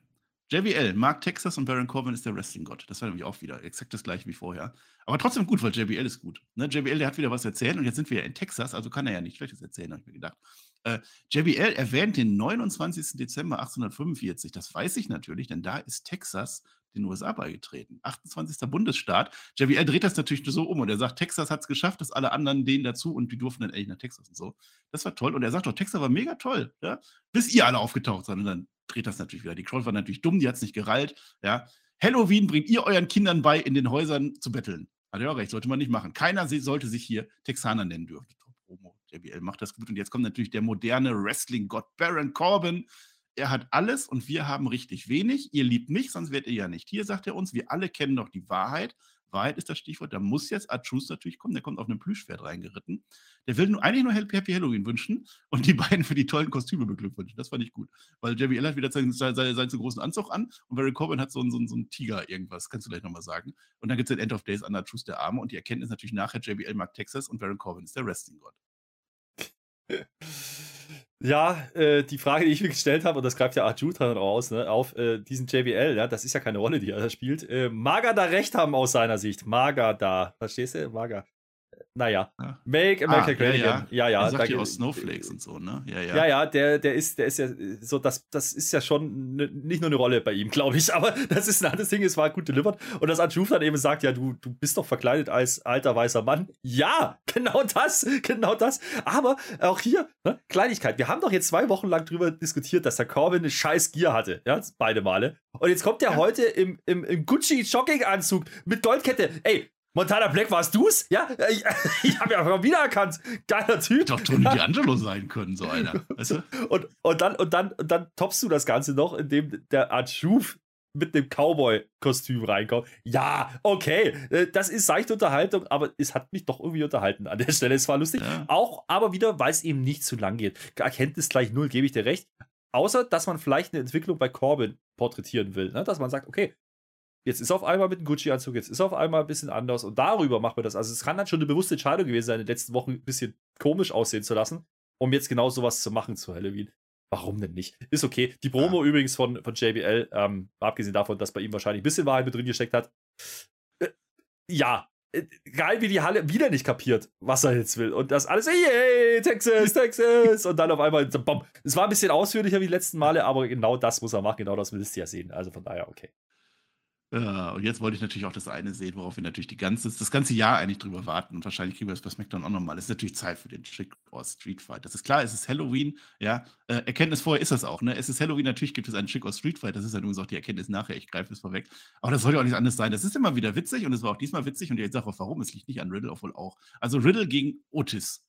JBL, Mark Texas und Baron Corbin ist der Wrestling-Gott. Das war nämlich auch wieder exakt das gleiche wie vorher. Aber trotzdem gut, weil JBL ist gut. Ne, JBL, der hat wieder was erzählt und jetzt sind wir ja in Texas, also kann er ja nicht Schlechtes erzählen, habe ich mir gedacht. Äh, JBL erwähnt den 29. Dezember 1845. Das weiß ich natürlich, denn da ist Texas den USA beigetreten. 28. Bundesstaat. JBL dreht das natürlich so um und er sagt, Texas hat es geschafft, dass alle anderen denen dazu und die durften dann endlich nach Texas und so. Das war toll. Und er sagt doch, Texas war mega toll, ja? bis ihr alle aufgetaucht seid. Und dann dreht das natürlich wieder. Die Crowd war natürlich dumm, die hat es nicht gereilt. Ja? Halloween bringt ihr euren Kindern bei, in den Häusern zu betteln. Hat er auch recht, sollte man nicht machen. Keiner sollte sich hier Texaner nennen dürfen. Promo. JBL macht das gut. Und jetzt kommt natürlich der moderne Wrestling-Gott Baron Corbin. Er hat alles und wir haben richtig wenig. Ihr liebt mich, sonst werdet ihr ja nicht hier, sagt er uns. Wir alle kennen doch die Wahrheit. Wahrheit ist das Stichwort. Da muss jetzt Artrus natürlich kommen. Der kommt auf einem Plüschpferd reingeritten. Der will nur, eigentlich nur Happy Halloween wünschen und die beiden für die tollen Kostüme beglückwünschen. Das fand ich gut. Weil JBL hat wieder seinen, seinen, seinen so großen Anzug an und Barry Corbin hat so einen, so, einen, so einen Tiger irgendwas. Kannst du gleich nochmal sagen. Und dann gibt es den End of Days an Artrus der Arme und die Erkenntnis natürlich nachher, JBL mag Texas und Baron Corbin ist der Wrestling-Gott. Ja, äh, die Frage, die ich mir gestellt habe, und das greift ja Arjut dann raus, ne, auf äh, diesen JBL, ja, das ist ja keine Rolle, die er da spielt. Äh, Maga da recht haben aus seiner Sicht. Maga da. Verstehst du? Maga. Naja. Ja. Make America ah, Great Again. Ja, ja. ja, ja. Da, aus Snowflakes und so, ne? Ja, ja. Ja, ja, der, der ist, der ist ja so, das, das ist ja schon ne, nicht nur eine Rolle bei ihm, glaube ich, aber das ist ein anderes Ding, es war gut delivered. Und dass Anjuf dann eben sagt, ja, du, du bist doch verkleidet als alter weißer Mann. Ja, genau das, genau das. Aber auch hier, ne, Kleinigkeit. Wir haben doch jetzt zwei Wochen lang drüber diskutiert, dass der Corbin eine scheiß Gier hatte. Ja, beide Male. Und jetzt kommt der ja. heute im, im, im Gucci-Jogging-Anzug mit Goldkette. Ey, Montana Black, warst du's? Ja, ich, ich habe ja wiedererkannt. Geiler Typ. Doch Tony D'Angelo sein können, so einer. Weißt du? und, und, dann, und, dann, und dann toppst du das Ganze noch, indem der Art Schuf mit dem Cowboy-Kostüm reinkommt. Ja, okay, äh, das ist seichte Unterhaltung, aber es hat mich doch irgendwie unterhalten an der Stelle. Es war lustig. Ja. Auch, aber wieder, weil es eben nicht zu lang geht. Erkenntnis gleich null, gebe ich dir recht. Außer, dass man vielleicht eine Entwicklung bei Corbin porträtieren will. Ne? Dass man sagt, okay, Jetzt ist auf einmal mit einem Gucci-Anzug, jetzt ist auf einmal ein bisschen anders und darüber macht man das. Also es kann dann schon eine bewusste Entscheidung gewesen sein, in den letzten Wochen ein bisschen komisch aussehen zu lassen, um jetzt genau sowas zu machen zu Halloween. Warum denn nicht? Ist okay. Die Promo ja. übrigens von, von JBL, ähm, abgesehen davon, dass bei ihm wahrscheinlich ein bisschen Wahrheit mit drin gesteckt hat. Äh, ja, äh, geil, wie die Halle wieder nicht kapiert, was er jetzt will. Und das alles, yay, Texas, Texas. und dann auf einmal, bom. Es war ein bisschen ausführlicher wie die letzten Male, aber genau das muss er machen, genau das willst du ja sehen. Also von daher, okay. Ja, und jetzt wollte ich natürlich auch das eine sehen, worauf wir natürlich die ganze, das ganze Jahr eigentlich drüber warten. Und wahrscheinlich kriegen wir das bei SmackDown auch nochmal. Es ist natürlich Zeit für den Trick or Street Fight. Das ist klar, es ist Halloween, ja. Äh, Erkenntnis vorher ist das auch, ne? Es ist Halloween, natürlich gibt es einen Trick or Street Fight. Das ist ja übrigens auch die Erkenntnis nachher. Ich greife es vorweg. Aber das soll ja auch nicht anders sein. Das ist immer wieder witzig und es war auch diesmal witzig. Und jetzt sage auch, warum. Es liegt nicht an Riddle, obwohl auch. Also Riddle gegen Otis.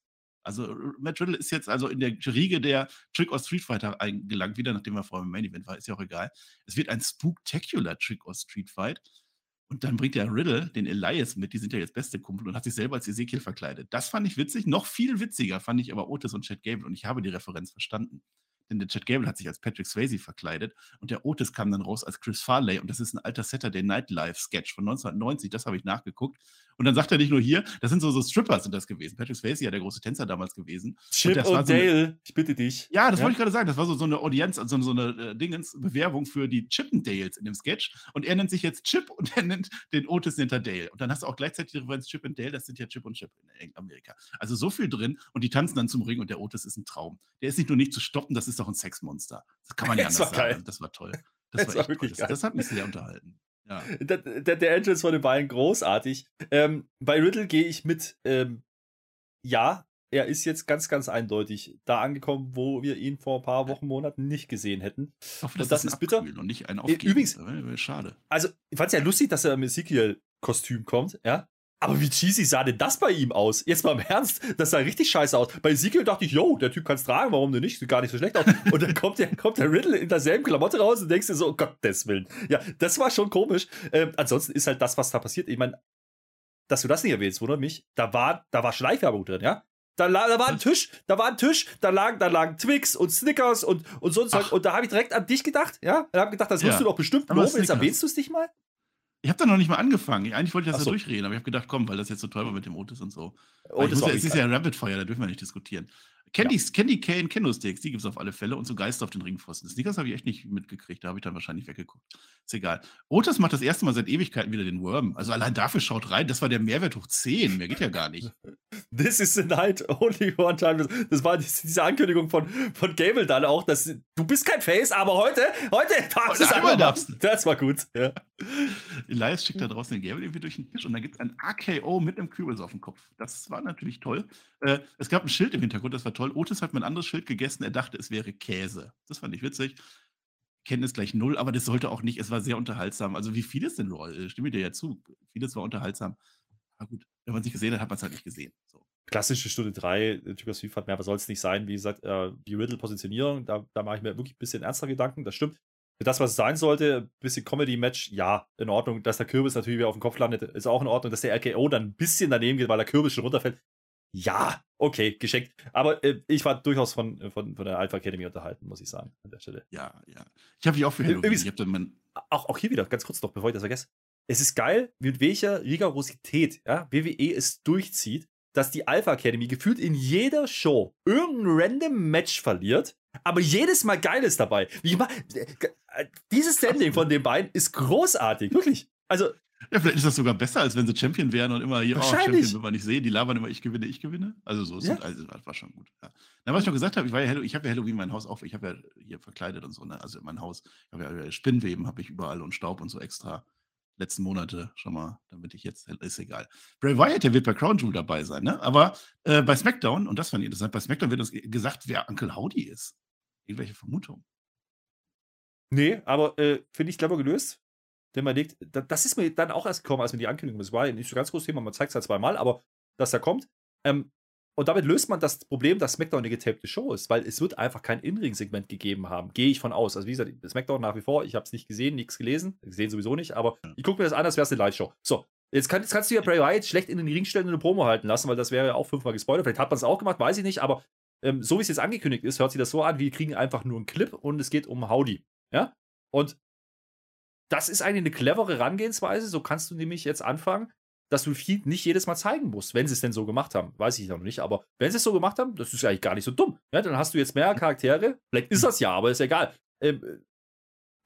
Also Matt Riddle ist jetzt also in der Riege der Trick or Street Fighter eingelangt, wieder nachdem er vorher im Main Event war, ist ja auch egal. Es wird ein Spooktacular Trick or Street Fight. Und dann bringt der Riddle den Elias mit, die sind ja jetzt beste Kumpel und hat sich selber als Ezekiel verkleidet. Das fand ich witzig. Noch viel witziger fand ich aber Otis und Chad Gable und ich habe die Referenz verstanden. Denn der Chad Gable hat sich als Patrick Swayze verkleidet und der Otis kam dann raus als Chris Farley und das ist ein alter Saturday Night Live Sketch von 1990, das habe ich nachgeguckt. Und dann sagt er nicht nur hier, das sind so, so Strippers sind das gewesen. Patrick Swayze ja der große Tänzer damals gewesen. Chip und, Dale, so ich bitte dich. Ja, das ja? wollte ich gerade sagen. Das war so, so eine Audienz, so, so eine äh, Dingens, Bewerbung für die Chippendales in dem Sketch. Und er nennt sich jetzt Chip und er nennt den Otis hinter Dale. Und dann hast du auch gleichzeitig die Referenz Chip und Dale, das sind ja Chip und Chip in Amerika. Also so viel drin und die tanzen dann zum Ring und der Otis ist ein Traum. Der ist nicht nur nicht zu stoppen, das ist doch ein Sexmonster. Das kann man ja anders sagen. Das war toll. Das, das war, war wirklich toll. Das, das, hat mich sehr unterhalten. Ja. Der, der, der Entrance von den beiden großartig. Ähm, bei Riddle gehe ich mit, ähm, ja, er ist jetzt ganz, ganz eindeutig da angekommen, wo wir ihn vor ein paar Wochen, Monaten nicht gesehen hätten. Hoffe, und das ist bitter. Und nicht ein Aufgeben. Übrigens, schade. Also, ich fand es ja lustig, dass er im Ezekiel-Kostüm kommt, ja. Aber wie cheesy sah denn das bei ihm aus? Jetzt mal im Ernst, das sah richtig scheiße aus. Bei Ezekiel dachte ich, yo, der Typ kann es tragen, warum denn nicht? Sieht gar nicht so schlecht aus. Und dann kommt der, kommt der Riddle in derselben Klamotte raus und denkst dir so, oh Gottes Willen. Ja, das war schon komisch. Ähm, ansonsten ist halt das, was da passiert. Ich meine, dass du das nicht erwähnst, wundert mich. Da war, da war Schleifwerbung drin, ja? Da, da war ein Tisch, da war ein Tisch, da lagen, da lagen Twix und Snickers und, und so ein Zeug. Und da habe ich direkt an dich gedacht, ja? Und habe gedacht, das musst ja. du doch bestimmt loben. Jetzt erwähnst du es nicht mal? Ich habe da noch nicht mal angefangen. Eigentlich wollte ich das so. ja durchreden, aber ich habe gedacht, komm, weil das jetzt so toll war mit dem Otis und so. Otis muss, es ist ja Rapid Fire, da dürfen wir nicht diskutieren. Candy, ja. Candy Cane Kendo-Sticks, die gibt es auf alle Fälle und so Geister auf den Ringpfosten. Snickers habe ich echt nicht mitgekriegt, da habe ich dann wahrscheinlich weggeguckt. Ist egal. Otis macht das erste Mal seit Ewigkeiten wieder den Worm. Also allein dafür schaut rein, das war der Mehrwert hoch 10. Mehr geht ja gar nicht. This is the night only one time. Das war diese Ankündigung von, von Gable dann auch, dass du bist kein Face, aber heute, heute darfst du es darfst. Das war gut. Ja. Elias schickt da draußen den Gable irgendwie durch den Tisch und dann gibt es ein AKO mit einem Kürbis auf dem Kopf. Das war natürlich toll. Äh, es gab ein Schild im Hintergrund, das war toll. Otis hat mein anderes Schild gegessen, er dachte, es wäre Käse. Das fand ich witzig. Kenntnis gleich null, aber das sollte auch nicht, es war sehr unterhaltsam. Also wie vieles denn, Roll? Äh, stimme dir ja zu. Vieles war unterhaltsam. Aber gut, wenn man es nicht gesehen hat, hat man es halt nicht gesehen. So. Klassische Stunde 3, Typus FIFA hat mehr, aber soll es nicht sein. Wie gesagt, äh, die Riddle-Positionierung, da, da mache ich mir wirklich ein bisschen ernster Gedanken, das stimmt. Für das, was es sein sollte, ein bisschen Comedy-Match, ja, in Ordnung. Dass der Kürbis natürlich wieder auf dem Kopf landet, ist auch in Ordnung. Dass der RKO dann ein bisschen daneben geht, weil der Kürbis schon runterfällt, ja, okay, geschenkt. Aber äh, ich war durchaus von, von, von der Alpha Academy unterhalten, muss ich sagen, an der Stelle. Ja, ja. Ich habe mich auch für Halloween. Ich hab mein auch, auch hier wieder, ganz kurz noch, bevor ich das vergesse. Es ist geil, mit welcher Rigorosität ja, WWE es durchzieht, dass die Alpha Academy gefühlt in jeder Show irgendein random Match verliert, aber jedes Mal geil ist dabei. Äh, dieses Standing von den beiden ist großartig, wirklich. Also, ja, vielleicht ist das sogar besser, als wenn sie Champion wären und immer hier, oh, Champion will man nicht sehen. Die labern immer, ich gewinne, ich gewinne. Also so, ja. also, das war schon gut. Ja. Na, was ich noch gesagt habe, ich, ja ich habe ja Halloween mein Haus auf, ich habe ja hier verkleidet und so, ne? also mein Haus, ich ja Spinnweben habe ich überall und Staub und so extra letzten Monate schon mal, damit ich jetzt, ist egal. Bray Wyatt, der wird bei Crown Jewel dabei sein, ne? aber äh, bei SmackDown, und das fand ich interessant, bei SmackDown wird uns gesagt, wer Uncle Howdy ist. Irgendwelche Vermutungen. Nee, aber äh, finde ich clever gelöst denn man legt, das ist mir dann auch erst gekommen, als mir die Ankündigung, das war nicht so ganz großes Thema, man zeigt es halt zweimal, aber dass er kommt. Ähm, und damit löst man das Problem, dass SmackDown eine getapte Show ist, weil es wird einfach kein In-Ring-Segment gegeben haben. Gehe ich von aus. Also wie gesagt, SmackDown nach wie vor, ich habe es nicht gesehen, nichts gelesen, gesehen sowieso nicht, aber ich gucke mir das an, als wäre es eine Live-Show. So, jetzt, kann, jetzt, kannst du ja Bray Wyatt schlecht in den Ring stellen und eine Promo halten lassen, weil das wäre ja auch fünfmal gespoilert. Vielleicht hat man es auch gemacht, weiß ich nicht, aber ähm, so wie es jetzt angekündigt ist, hört sich das so an, wir kriegen einfach nur einen Clip und es geht um Howdy. Ja? Und das ist eigentlich eine clevere Herangehensweise. So kannst du nämlich jetzt anfangen, dass du viel nicht jedes Mal zeigen musst, wenn sie es denn so gemacht haben. Weiß ich noch nicht, aber wenn sie es so gemacht haben, das ist eigentlich gar nicht so dumm. Ja, dann hast du jetzt mehr Charaktere. Vielleicht ist das ja, aber ist egal. Ähm,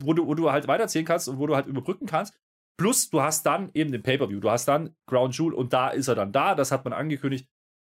wo, du, wo du halt weiterzählen kannst und wo du halt überbrücken kannst. Plus, du hast dann eben den Pay-Per-View. Du hast dann Ground Jewel und da ist er dann da. Das hat man angekündigt.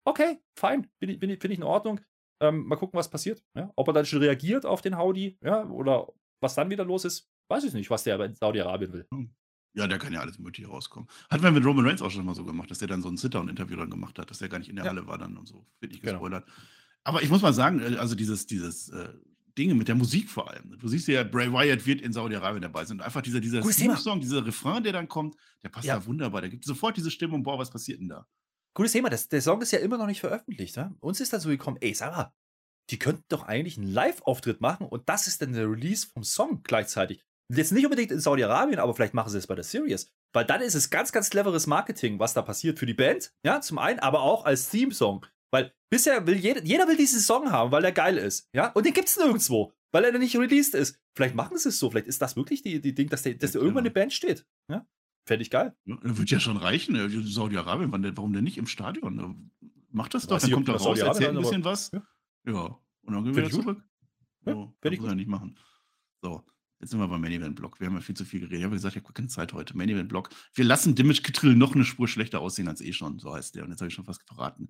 Okay, fein. Bin ich, bin ich, Finde ich in Ordnung. Ähm, mal gucken, was passiert. Ja? Ob er dann schon reagiert auf den Howdy, ja, oder was dann wieder los ist, weiß ich nicht, was der in Saudi-Arabien will. Hm. Ja, der kann ja alles Mögliche rauskommen. Hat man mit Roman Reigns auch schon mal so gemacht, dass der dann so ein Sit-Down-Interview dann gemacht hat, dass der gar nicht in der ja. Halle war dann und so. Wird nicht genau. gespoilert. Genau. Aber ich muss mal sagen, äh, also dieses, dieses äh, Dinge mit der Musik vor allem. Du siehst ja, Bray Wyatt wird in Saudi-Arabien dabei sein. Und einfach dieser, dieser Song, dieser Refrain, der dann kommt, der passt ja. da wunderbar. Der gibt sofort diese Stimmung, boah, was passiert denn da? Gutes Thema, das, der Song ist ja immer noch nicht veröffentlicht. Ja? Uns ist dann so gekommen, ey, sag mal, die könnten doch eigentlich einen Live-Auftritt machen und das ist dann der Release vom Song gleichzeitig. Jetzt nicht unbedingt in Saudi-Arabien, aber vielleicht machen sie es bei der Series. Weil dann ist es ganz, ganz cleveres Marketing, was da passiert für die Band. Ja, zum einen, aber auch als Theme-Song. Weil bisher will jeder, jeder will diesen Song haben, weil der geil ist. Ja, und den gibt es nirgendwo, weil er nicht released ist. Vielleicht machen sie es so, vielleicht ist das wirklich die, die Ding, dass, der, dass der irgendwann eine Band steht. Ja, fände ich geil. Ja, wird ja schon reichen. Saudi-Arabien, warum denn nicht im Stadion? Macht das doch, dann kommt da raus, erzählt ein bisschen was. Ja. ja. und dann gehen wir wieder zurück. Ja, so, das muss er nicht machen. So, Jetzt sind wir beim Main Event Block. Wir haben ja viel zu viel geredet. Ich habe gesagt, ich habe keine Zeit heute. Main Event Block. Wir lassen Dimage Kittrill noch eine Spur schlechter aussehen als eh schon. So heißt der. Und jetzt habe ich schon fast verraten.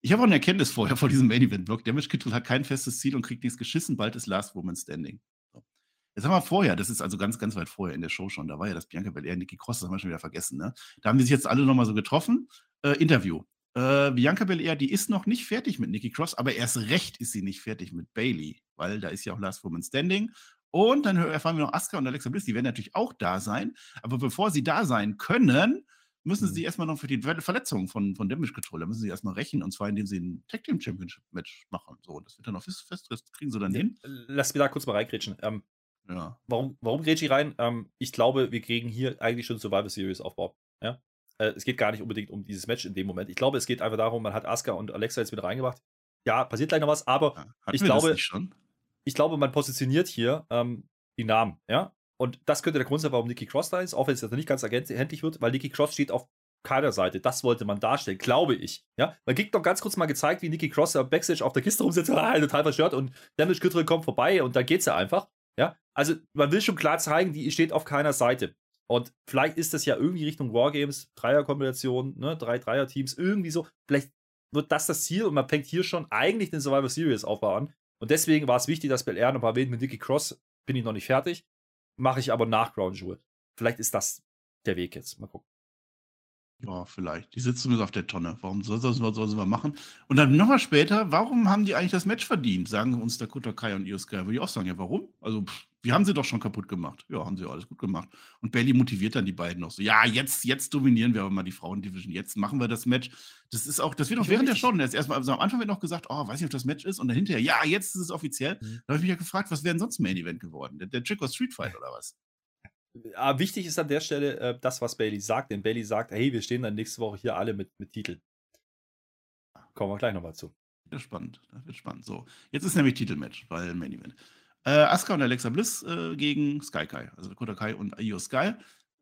Ich habe auch eine Erkenntnis vorher vor diesem Main Event Block. Damage Kittrill hat kein festes Ziel und kriegt nichts geschissen. Bald ist Last Woman Standing. Jetzt haben wir vorher, das ist also ganz, ganz weit vorher in der Show schon. Da war ja das Bianca Belair, Nikki Cross, das haben wir schon wieder vergessen. Ne? Da haben die sich jetzt alle nochmal so getroffen. Äh, Interview. Äh, Bianca Belair, die ist noch nicht fertig mit Nikki Cross, aber erst recht ist sie nicht fertig mit Bailey, weil da ist ja auch Last Woman Standing und dann erfahren wir noch Asuka und Alexa Bliss, die werden natürlich auch da sein. Aber bevor sie da sein können, müssen sie mhm. erstmal noch für die Verletzung von, von Damage Control, da müssen sie erstmal rechnen. Und zwar, indem sie ein Tag Team Championship Match machen. So, das wird dann noch fest, fest das kriegen sie dann ja, hin. Lass mich da kurz mal reingrätschen. Ähm, ja. Warum, warum ich rein? Ähm, ich glaube, wir kriegen hier eigentlich schon Survivor Series Aufbau. Ja? Äh, es geht gar nicht unbedingt um dieses Match in dem Moment. Ich glaube, es geht einfach darum, man hat Asuka und Alexa jetzt wieder reingebracht. Ja, passiert gleich noch was, aber ja, ich glaube, ich glaube, man positioniert hier ähm, die Namen, ja. Und das könnte der Grund sein, warum Nikki Cross da ist, auch wenn es jetzt nicht ganz erkenntlich wird, weil Nikki Cross steht auf keiner Seite. Das wollte man darstellen, glaube ich. Ja, man kriegt noch ganz kurz mal gezeigt, wie Nikki Cross Backstage auf der Kiste rumsitzt, total verstört und Damage Control kommt vorbei und da geht's ja einfach. Ja, also man will schon klar zeigen, die steht auf keiner Seite. Und vielleicht ist das ja irgendwie Richtung Wargames, Dreierkombination, ne, drei Dreier-Teams, irgendwie so. Vielleicht wird das das Ziel und man fängt hier schon eigentlich den Survivor Series Aufbau an. Und deswegen war es wichtig, dass Bel Air noch erwähnt mit Nikki Cross. Bin ich noch nicht fertig. Mache ich aber nach Ground Jewel. Vielleicht ist das der Weg jetzt. Mal gucken. Ja, vielleicht. Die sitzen zumindest auf der Tonne. Warum soll das was sollen wir machen? Und dann nochmal später, warum haben die eigentlich das Match verdient? Sagen uns Dakota Kai und Io Sky. Würde ich auch sagen, ja, warum? Also, pff, wir haben sie doch schon kaputt gemacht. Ja, haben sie alles gut gemacht. Und Bailey motiviert dann die beiden noch so. Ja, jetzt, jetzt dominieren wir aber mal die Frauendivision. Jetzt machen wir das Match. Das ist auch, das wird auch während der Show. Jetzt erstmal, also am Anfang wird noch gesagt, oh, weiß nicht, ob das Match ist. Und dann hinterher, ja, jetzt ist es offiziell. Mhm. Da habe ich mich ja gefragt, was wäre denn sonst Main Event geworden? Der, der Chico Street Fight oder was? Aber wichtig ist an der Stelle äh, das, was Bailey sagt. Denn Bailey sagt, hey, wir stehen dann nächste Woche hier alle mit, mit Titeln. Kommen wir gleich nochmal zu. Das wird spannend. Das wird spannend. So, jetzt ist nämlich Titelmatch, weil Main Event. Äh, Asuka und Alexa Bliss äh, gegen Sky Kai, also Dakota Kai und Io Sky.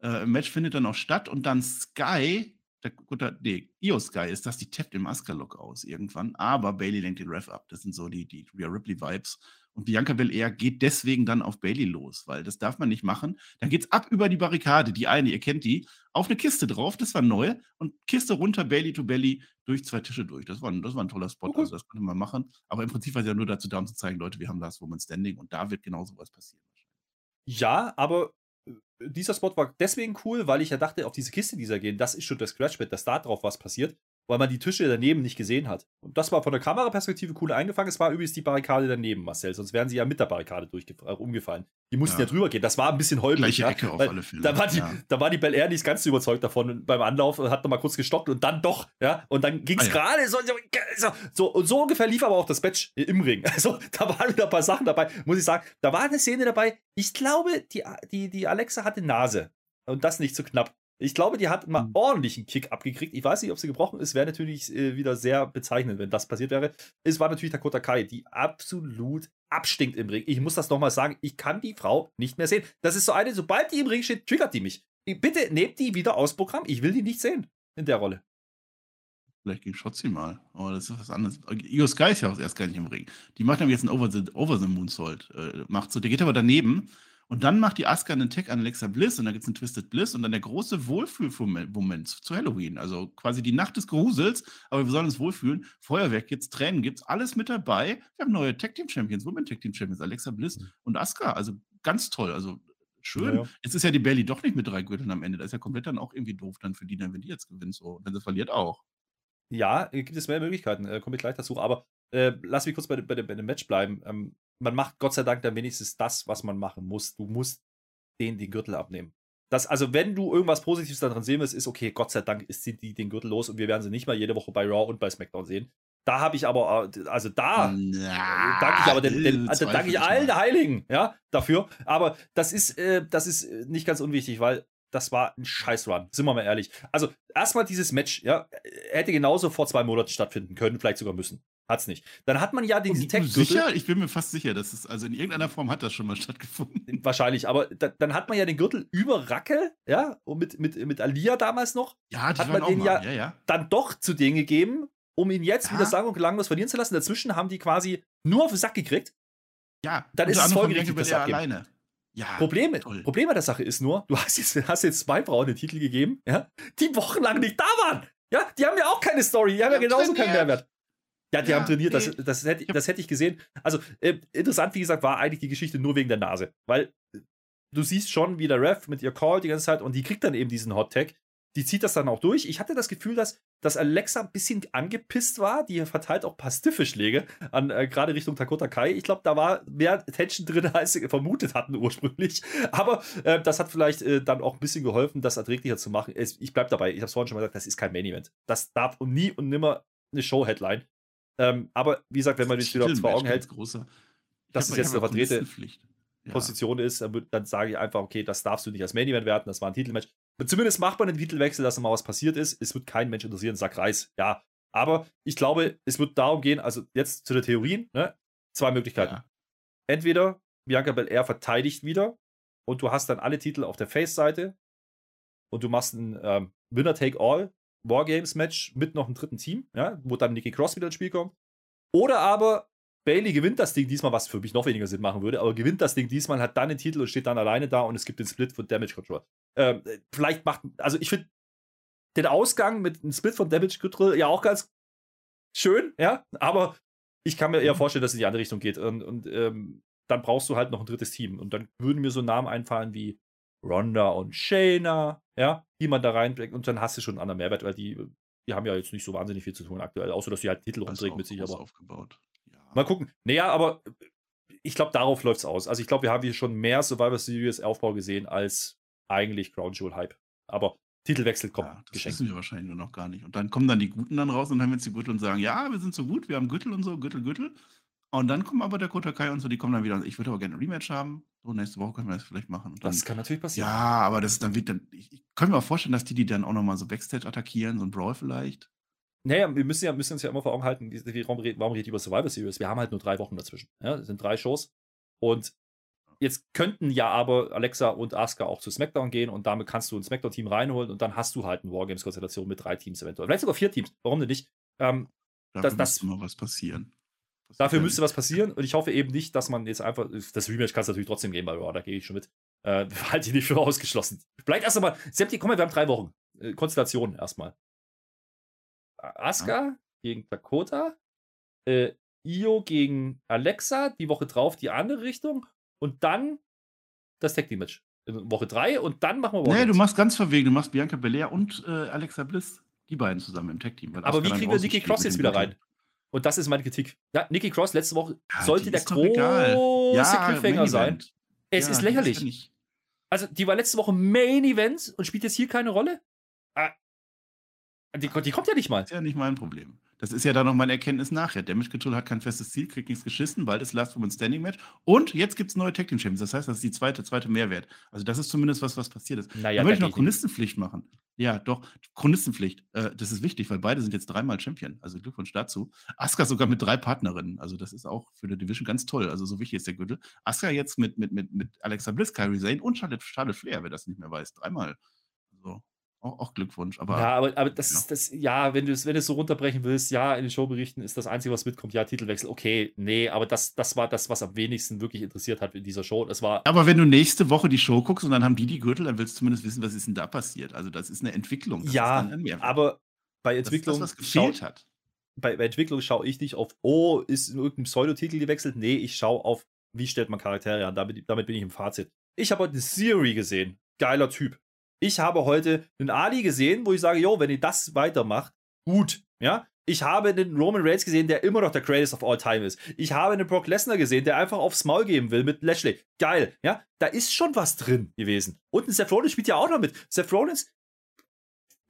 Äh, Match findet dann auch statt und dann Sky, Dakota, nee, Io Sky ist das, die tappt im Asuka-Lock aus irgendwann, aber Bailey lenkt den Ref ab. Das sind so die, die Rhea Ripley-Vibes. Und Bianca Belair geht deswegen dann auf Bailey los, weil das darf man nicht machen. Dann geht's ab über die Barrikade, die eine, ihr kennt die, auf eine Kiste drauf, das war neu. Und Kiste runter, Bailey to Belly, durch zwei Tische durch. Das war, ein, das war ein toller Spot, okay. also das konnte man machen. Aber im Prinzip war es ja nur dazu da, um zu zeigen, Leute, wir haben das Woman Standing und da wird genau sowas passieren. Ja, aber äh, dieser Spot war deswegen cool, weil ich ja dachte, auf diese Kiste, die da gehen, das ist schon das Scratchpad, dass da drauf was passiert weil man die Tische daneben nicht gesehen hat. Und das war von der Kameraperspektive cool eingefangen. Es war übrigens die Barrikade daneben, Marcel, sonst wären sie ja mit der Barrikade äh, umgefallen. Die mussten ja. ja. drüber gehen. Das war ein bisschen holprig. Gleiche Ecke ja, auf alle Fälle. Da war, die, ja. da war die Bel Air nicht ganz überzeugt davon beim Anlauf und hat nochmal kurz gestoppt und dann doch, ja. Und dann ging es ah, gerade so, so, und so ungefähr lief aber auch das Match im Ring. Also da waren wieder ein paar Sachen dabei, muss ich sagen. Da war eine Szene dabei, ich glaube, die, die, die Alexa hatte Nase. Und das nicht zu so knapp. Ich glaube, die hat mal mhm. ordentlichen Kick abgekriegt. Ich weiß nicht, ob sie gebrochen ist. Wäre natürlich äh, wieder sehr bezeichnend, wenn das passiert wäre. Es war natürlich Dakota Kai, die absolut abstinkt im Ring. Ich muss das nochmal sagen. Ich kann die Frau nicht mehr sehen. Das ist so eine, sobald die im Ring steht, triggert die mich. Bitte nehmt die wieder aus Programm. Ich will die nicht sehen in der Rolle. Vielleicht gegen Schotzi mal, aber das ist was anderes. Io Sky ist ja auch erst gar nicht im Ring. Die macht nämlich jetzt einen Over the, Over the Moonsault. Äh, macht so, der geht aber daneben und dann macht die Asuka einen Tag an Alexa Bliss und dann gibt es einen Twisted Bliss und dann der große Wohlfühlmoment zu Halloween. Also quasi die Nacht des Grusels, aber wir sollen uns wohlfühlen. Feuerwerk gibt's, Tränen gibt's, alles mit dabei. Wir haben neue Tag Team Champions, Women Tag Team Champions, Alexa Bliss mhm. und Asuka. Also ganz toll. Also schön. Ja, ja. Jetzt ist ja die Belly doch nicht mit drei Gürteln am Ende. Das ist ja komplett dann auch irgendwie doof dann für die, dann, wenn die jetzt gewinnt. So. Wenn sie verliert auch. Ja, gibt es mehr Möglichkeiten. Äh, Komme ich gleich dazu. Aber äh, lass mich kurz bei, bei, bei, dem Match bleiben. Ähm, man macht Gott sei Dank dann wenigstens das, was man machen muss. Du musst den den Gürtel abnehmen. Das, also, wenn du irgendwas Positives daran sehen willst, ist okay, Gott sei Dank ist sie die, den Gürtel los und wir werden sie nicht mal jede Woche bei Raw und bei SmackDown sehen. Da habe ich aber, äh, also da Na, danke ich aber den, den, also danke ich allen Heiligen, ja, dafür. Aber das ist, äh, das ist äh, nicht ganz unwichtig, weil das war ein Scheiß-Run, sind wir mal ehrlich. Also, erstmal dieses Match, ja, hätte genauso vor zwei Monaten stattfinden können, vielleicht sogar müssen. Hat's nicht. Dann hat man ja diesen Text. Sicher? Ich bin mir fast sicher, dass es, also in irgendeiner Form hat das schon mal stattgefunden. Wahrscheinlich, aber da, dann hat man ja den Gürtel über Racke, ja, und mit, mit, mit Alia damals noch. Ja, die hat man den ja, ja, ja, dann doch zu denen gegeben, um ihn jetzt ja. wieder sagen und gelanglos verlieren zu lassen. Dazwischen haben die quasi nur auf den Sack gekriegt. Ja, dann ist es folgerichtig das alleine. Ja, Problem, Problem der Sache ist nur, du hast jetzt, hast jetzt zwei Frauen den Titel gegeben, ja, die wochenlang nicht da waren. Ja, die haben ja auch keine Story, die haben ja, ja genauso keinen Mehrwert. Ja, die ja, haben trainiert, das, das, hätte, das hätte ich gesehen. Also, äh, interessant, wie gesagt, war eigentlich die Geschichte nur wegen der Nase. Weil äh, du siehst schon, wie der Ref mit ihr call die ganze Zeit und die kriegt dann eben diesen Hot Tag. Die zieht das dann auch durch. Ich hatte das Gefühl, dass, dass Alexa ein bisschen angepisst war. Die verteilt auch ein paar Stiffe-Schläge an äh, gerade Richtung Takota Kai. Ich glaube, da war mehr Tension drin, als sie vermutet hatten ursprünglich. Aber äh, das hat vielleicht äh, dann auch ein bisschen geholfen, das erträglicher zu machen. Es, ich bleibe dabei. Ich habe es vorhin schon mal gesagt, das ist kein Main Event. Das darf nie und nimmer eine Show-Headline. Ähm, aber wie gesagt, wenn man sich wieder auf zwei Augen hält, große, dass es jetzt eine verdrehte ja. Position ist, dann, dann sage ich einfach, okay, das darfst du nicht als Main Event werten, das war ein Titelmatch. Zumindest macht man den Titelwechsel, dass mal was passiert ist. Es wird kein Mensch interessieren, sag Reis. Ja. Aber ich glaube, es wird darum gehen, also jetzt zu den Theorien, ne? zwei Möglichkeiten. Ja. Entweder Bianca Belair verteidigt wieder und du hast dann alle Titel auf der Face-Seite und du machst ein, ähm, Winner-Take-All Wargames-Match mit noch einem dritten Team, ja, wo dann Nikki Cross wieder ins Spiel kommt. Oder aber Bailey gewinnt das Ding diesmal, was für mich noch weniger Sinn machen würde, aber gewinnt das Ding diesmal, hat dann den Titel und steht dann alleine da und es gibt den Split von Damage Control. Ähm, vielleicht macht, also ich finde den Ausgang mit einem Split von Damage Control ja auch ganz schön, ja, aber ich kann mir eher mhm. vorstellen, dass es in die andere Richtung geht und, und ähm, dann brauchst du halt noch ein drittes Team und dann würden mir so Namen einfallen wie Ronda und Shayna, ja, die man da reinbringt und dann hast du schon einen anderen Mehrwert, weil die, die haben ja jetzt nicht so wahnsinnig viel zu tun aktuell, außer dass sie halt Titel rumdrehen mit sich, aber aufgebaut. Ja. Mal gucken. Naja, aber ich glaube, darauf läuft es aus. Also ich glaube, wir haben hier schon mehr Survivor Series Aufbau gesehen als eigentlich Crown Jewel Hype. Aber Titelwechsel kommt. Ja, das geschenkt. wissen wir wahrscheinlich nur noch gar nicht. Und dann kommen dann die Guten dann raus und haben jetzt die Gürtel und sagen, ja, wir sind so gut, wir haben Gürtel und so, Gürtel, Gürtel. Und dann kommen aber der Kotakai und so, die kommen dann wieder. Ich würde aber gerne ein Rematch haben. So, nächste Woche können wir das vielleicht machen. Dann, das kann natürlich passieren. Ja, aber das ist dann wird dann. Ich, ich könnte mir auch vorstellen, dass die die dann auch nochmal so Backstage attackieren, so ein Brawl vielleicht. Naja, wir müssen, ja, müssen uns ja immer vor Augen halten, wie, warum, reden, warum reden über Survivor Series? Wir haben halt nur drei Wochen dazwischen. Ja, das sind drei Shows. Und jetzt könnten ja aber Alexa und Asuka auch zu SmackDown gehen und damit kannst du ein SmackDown-Team reinholen und dann hast du halt eine Wargames-Konstellation mit drei Teams eventuell. Vielleicht sogar vier Teams. Warum denn nicht? Ähm, da das, das, mal was passieren. Dafür müsste was passieren und ich hoffe eben nicht, dass man jetzt einfach. Das Rematch kann es natürlich trotzdem geben bei Raw, da gehe ich schon mit. Äh, halte ich nicht für ausgeschlossen. Bleibt erst einmal. Septi, komm mal, wir haben drei Wochen. Äh, Konstellationen erstmal. Asuka ja. gegen Dakota. Äh, Io gegen Alexa. Die Woche drauf die andere Richtung. Und dann das Tag Team Match. In Woche drei und dann machen wir Woche Nee, du machst ganz verwegen. Du machst Bianca Belair und äh, Alexa Bliss. Die beiden zusammen im Tag Team. Aber wie kriegen wir Nikki Cross jetzt wieder rein? Und das ist meine Kritik. Ja, Nikki Cross letzte Woche ja, sollte der große ja, Cliffhanger sein. Es ist lächerlich. Also, die war letzte Woche Main Event und spielt jetzt hier keine Rolle. Ah, die, die kommt ja nicht mal. Das ist ja nicht mein Problem. Das ist ja dann noch meine Erkenntnis nachher. Damage Control hat kein festes Ziel, kriegt nichts geschissen, bald ist Last Woman Standing Match. Und jetzt gibt es neue Tag Team Champions. Das heißt, das ist die zweite, zweite Mehrwert. Also, das ist zumindest was, was passiert ist. Naja, Dann würde ich noch Chronistenpflicht machen. Ja, doch. Chronistenpflicht. Äh, das ist wichtig, weil beide sind jetzt dreimal Champion. Also Glückwunsch dazu. Asuka sogar mit drei Partnerinnen. Also, das ist auch für die Division ganz toll. Also, so wichtig ist der Gürtel. Asuka jetzt mit, mit, mit, mit Alexa Bliss, Kyrie Zane und Charlotte, Charlotte Flair, wer das nicht mehr weiß. Dreimal. Auch, auch, Glückwunsch. Aber, ja, aber, aber das, ja. das, ja, wenn du es wenn so runterbrechen willst, ja, in den Showberichten ist das Einzige, was mitkommt, ja, Titelwechsel, okay, nee, aber das, das war das, was am wenigsten wirklich interessiert hat in dieser Show. Das war. Aber wenn du nächste Woche die Show guckst und dann haben die die Gürtel, dann willst du zumindest wissen, was ist denn da passiert. Also, das ist eine Entwicklung. Das ja, aber bei Entwicklung. Das, das, was gefehlt hat. Bei, bei Entwicklung schaue ich nicht auf, oh, ist in irgendeinem Pseudotitel gewechselt. Nee, ich schaue auf, wie stellt man Charaktere an. Damit, damit bin ich im Fazit. Ich habe heute eine Siri gesehen. Geiler Typ ich habe heute einen Ali gesehen, wo ich sage, jo, wenn ihr das weitermacht, gut, ja. Ich habe einen Roman Reigns gesehen, der immer noch der greatest of all time ist. Ich habe einen Brock Lesnar gesehen, der einfach aufs Maul geben will mit Lashley. Geil, ja. Da ist schon was drin gewesen. Und ein Seth Rollins spielt ja auch noch mit. Seth Rollins,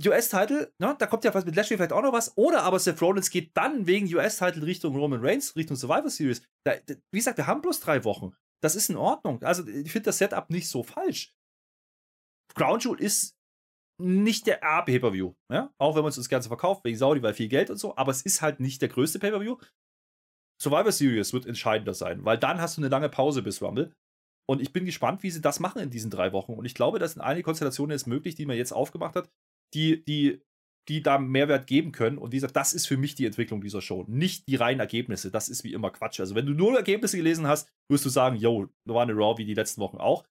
US-Title, ne, da kommt ja was mit Lashley vielleicht auch noch was. Oder aber Seth Rollins geht dann wegen US-Title Richtung Roman Reigns, Richtung Survivor Series. Da, wie gesagt, wir haben bloß drei Wochen. Das ist in Ordnung. Also ich finde das Setup nicht so falsch. Crown Jewel ist nicht der A-Pay-Per-View. Ja? Auch wenn man uns das Ganze verkauft, wegen Saudi, weil viel Geld und so. Aber es ist halt nicht der größte Pay-Per-View. Survivor Series wird entscheidender sein, weil dann hast du eine lange Pause bis Rumble. Und ich bin gespannt, wie sie das machen in diesen drei Wochen. Und ich glaube, das sind einige Konstellationen jetzt möglich, die man jetzt aufgemacht hat, die, die, die da Mehrwert geben können. Und wie gesagt, das ist für mich die Entwicklung dieser Show. Nicht die reinen Ergebnisse. Das ist wie immer Quatsch. Also, wenn du nur Ergebnisse gelesen hast, wirst du sagen, yo, da war eine Raw wie die letzten Wochen auch.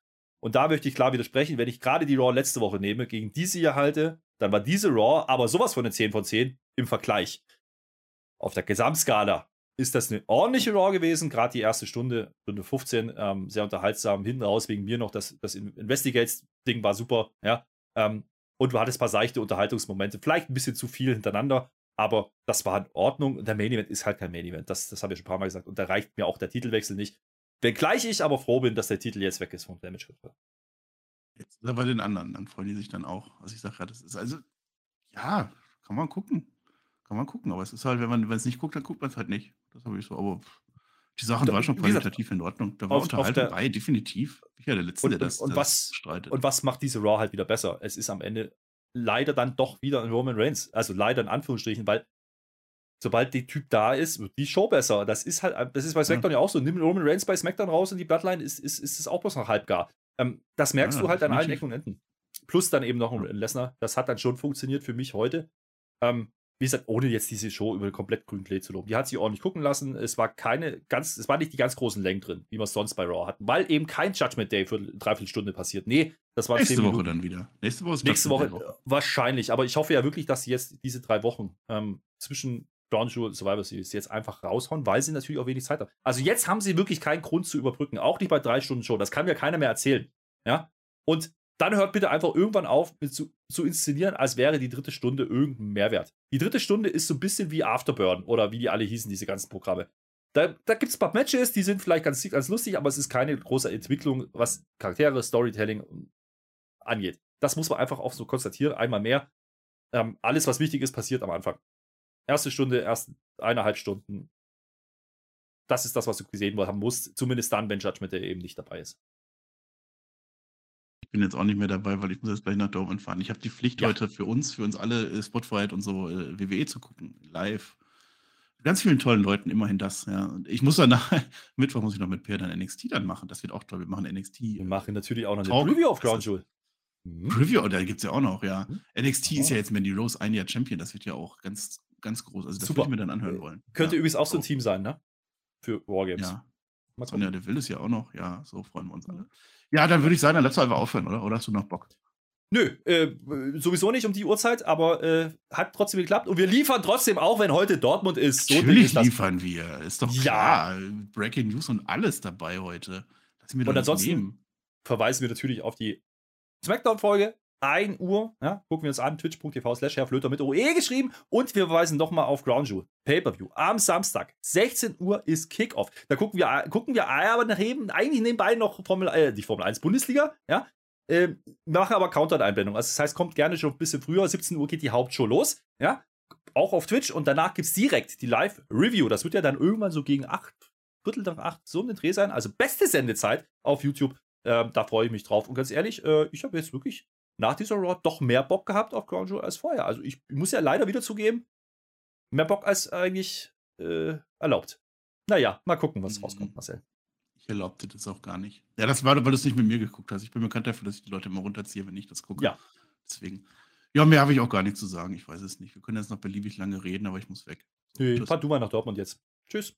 Und da möchte ich klar widersprechen, wenn ich gerade die Raw letzte Woche nehme, gegen diese hier halte, dann war diese Raw aber sowas von eine 10 von 10 im Vergleich. Auf der Gesamtskala ist das eine ordentliche Raw gewesen, gerade die erste Stunde, Stunde 15, ähm, sehr unterhaltsam. Hinten raus wegen mir noch, das, das Investigates-Ding war super, ja. Ähm, und du hattest ein paar seichte Unterhaltungsmomente, vielleicht ein bisschen zu viel hintereinander, aber das war in Ordnung. Und der Main Event ist halt kein Main Event, das, das habe ich schon ein paar Mal gesagt. Und da reicht mir auch der Titelwechsel nicht. Wenngleich ich aber froh bin, dass der Titel jetzt weg ist vom Damage Control. Jetzt aber bei den anderen, dann freuen die sich dann auch. Also ich sage ja, das ist also, ja, kann man gucken. Kann man gucken, aber es ist halt, wenn man es nicht guckt, dann guckt man es halt nicht. Das habe ich so, aber die Sachen waren schon qualitativ gesagt, in Ordnung. Da war auf, Unterhaltung auf bei, definitiv. Ich ja der Letzte, und, der das, und, und was, streitet. Und was macht diese Raw halt wieder besser? Es ist am Ende leider dann doch wieder ein Roman Reigns. Also leider in Anführungsstrichen, weil sobald der Typ da ist, wird die Show besser. Das ist halt, das ist bei SmackDown ja, ja auch so. Nimm Roman Reigns bei SmackDown raus und die Bloodline ist, ist, ist es auch bloß noch halb gar. Ähm, das merkst ja, du halt an allen Ecken und Enden. plus dann eben noch ein Lesnar. Das hat dann schon funktioniert für mich heute. Ähm, wie gesagt, ohne jetzt diese Show über den komplett grünen Klee zu loben. Die hat sich ordentlich gucken lassen. Es war keine ganz, es war nicht die ganz großen Längen drin, wie wir es sonst bei Raw hatten, weil eben kein Judgment Day für eine Dreiviertelstunde passiert. Nee, das war Nächste Woche dann wieder. Nächste Woche ist Nächste Woche, Woche, wahrscheinlich, aber ich hoffe ja wirklich, dass sie jetzt diese drei Wochen ähm, zwischen Crown Jewel Survivor Series jetzt einfach raushauen, weil sie natürlich auch wenig Zeit haben. Also jetzt haben sie wirklich keinen Grund zu überbrücken, auch nicht bei drei Stunden Show. Das kann mir keiner mehr erzählen. Ja. Und dann hört bitte einfach irgendwann auf zu, zu inszenieren, als wäre die dritte Stunde irgendein Mehrwert. Die dritte Stunde ist so ein bisschen wie Afterburn oder wie die alle hießen, diese ganzen Programme. Da, da gibt es ein paar Matches, die sind vielleicht ganz, ganz lustig, aber es ist keine große Entwicklung, was Charaktere, Storytelling angeht. Das muss man einfach auch so konstatieren, einmal mehr. Ähm, alles, was wichtig ist, passiert am Anfang. Erste Stunde, erst eineinhalb Stunden. Das ist das, was du gesehen haben musst. Zumindest dann, wenn Judgment Day eben nicht dabei ist bin jetzt auch nicht mehr dabei, weil ich muss jetzt gleich nach Dortmund fahren. Ich habe die Pflicht ja. heute für uns, für uns alle äh, Spotfight und so äh, WWE zu gucken, live. Ganz vielen tollen Leuten, immerhin das, ja. Und ich muss dann nach Mittwoch muss ich noch mit Per dann NXT dann machen. Das wird auch toll. Wir machen NXT. Wir machen natürlich auch noch eine Preview auf Ground Jewel. Mhm. Preview, da gibt es ja auch noch, ja. Mhm. NXT oh. ist ja jetzt Mandy Rose ein Jahr Champion. Das wird ja auch ganz, ganz groß. Also das würde ich mir dann anhören äh, wollen. Könnte ja. übrigens auch so ein Team sein, ne? Für Wargames. Ja. Sonja Deville ist ja auch noch. Ja, so freuen wir uns alle. Ja, dann würde ich sagen, dann lass einfach aufhören, oder? Oder hast du noch Bock? Nö, äh, sowieso nicht um die Uhrzeit, aber äh, hat trotzdem geklappt. Und wir liefern trotzdem auch, wenn heute Dortmund ist. So Natürlich liefern wir. Ist doch klar. Ja. Breaking News und alles dabei heute. und ansonsten nehmen. verweisen wir natürlich auf die Smackdown-Folge. 1 Uhr, ja, gucken wir uns an, twitch.tv slash Flöter mit OE geschrieben und wir verweisen nochmal auf Ground Jewel, Pay-Per-View, am Samstag, 16 Uhr ist Kickoff. Da gucken wir, gucken wir aber neben, eigentlich nebenbei noch Formel, äh, die Formel 1 Bundesliga, ja, äh, machen aber Countdown-Einblendung. Also das heißt, kommt gerne schon ein bisschen früher, 17 Uhr geht die Hauptshow los, ja, auch auf Twitch und danach gibt es direkt die Live-Review. Das wird ja dann irgendwann so gegen 8, Viertel nach 8 so um Dreh sein, also beste Sendezeit auf YouTube. Ähm, da freue ich mich drauf. Und ganz ehrlich, äh, ich habe jetzt wirklich nach dieser Raw doch mehr Bock gehabt auf Crown Jewel als vorher. Also ich muss ja leider wieder zugeben, mehr Bock als eigentlich äh, erlaubt. Naja, mal gucken, was mhm. rauskommt, Marcel. Ich erlaubte das auch gar nicht. Ja, das war, weil du es nicht mit mir geguckt hast. Ich bin bekannt dafür, dass ich die Leute immer runterziehe, wenn ich das gucke. Ja. Deswegen. Ja, mehr habe ich auch gar nicht zu sagen. Ich weiß es nicht. Wir können jetzt noch beliebig lange reden, aber ich muss weg. Nö, fahr du mal nach Dortmund jetzt. Tschüss.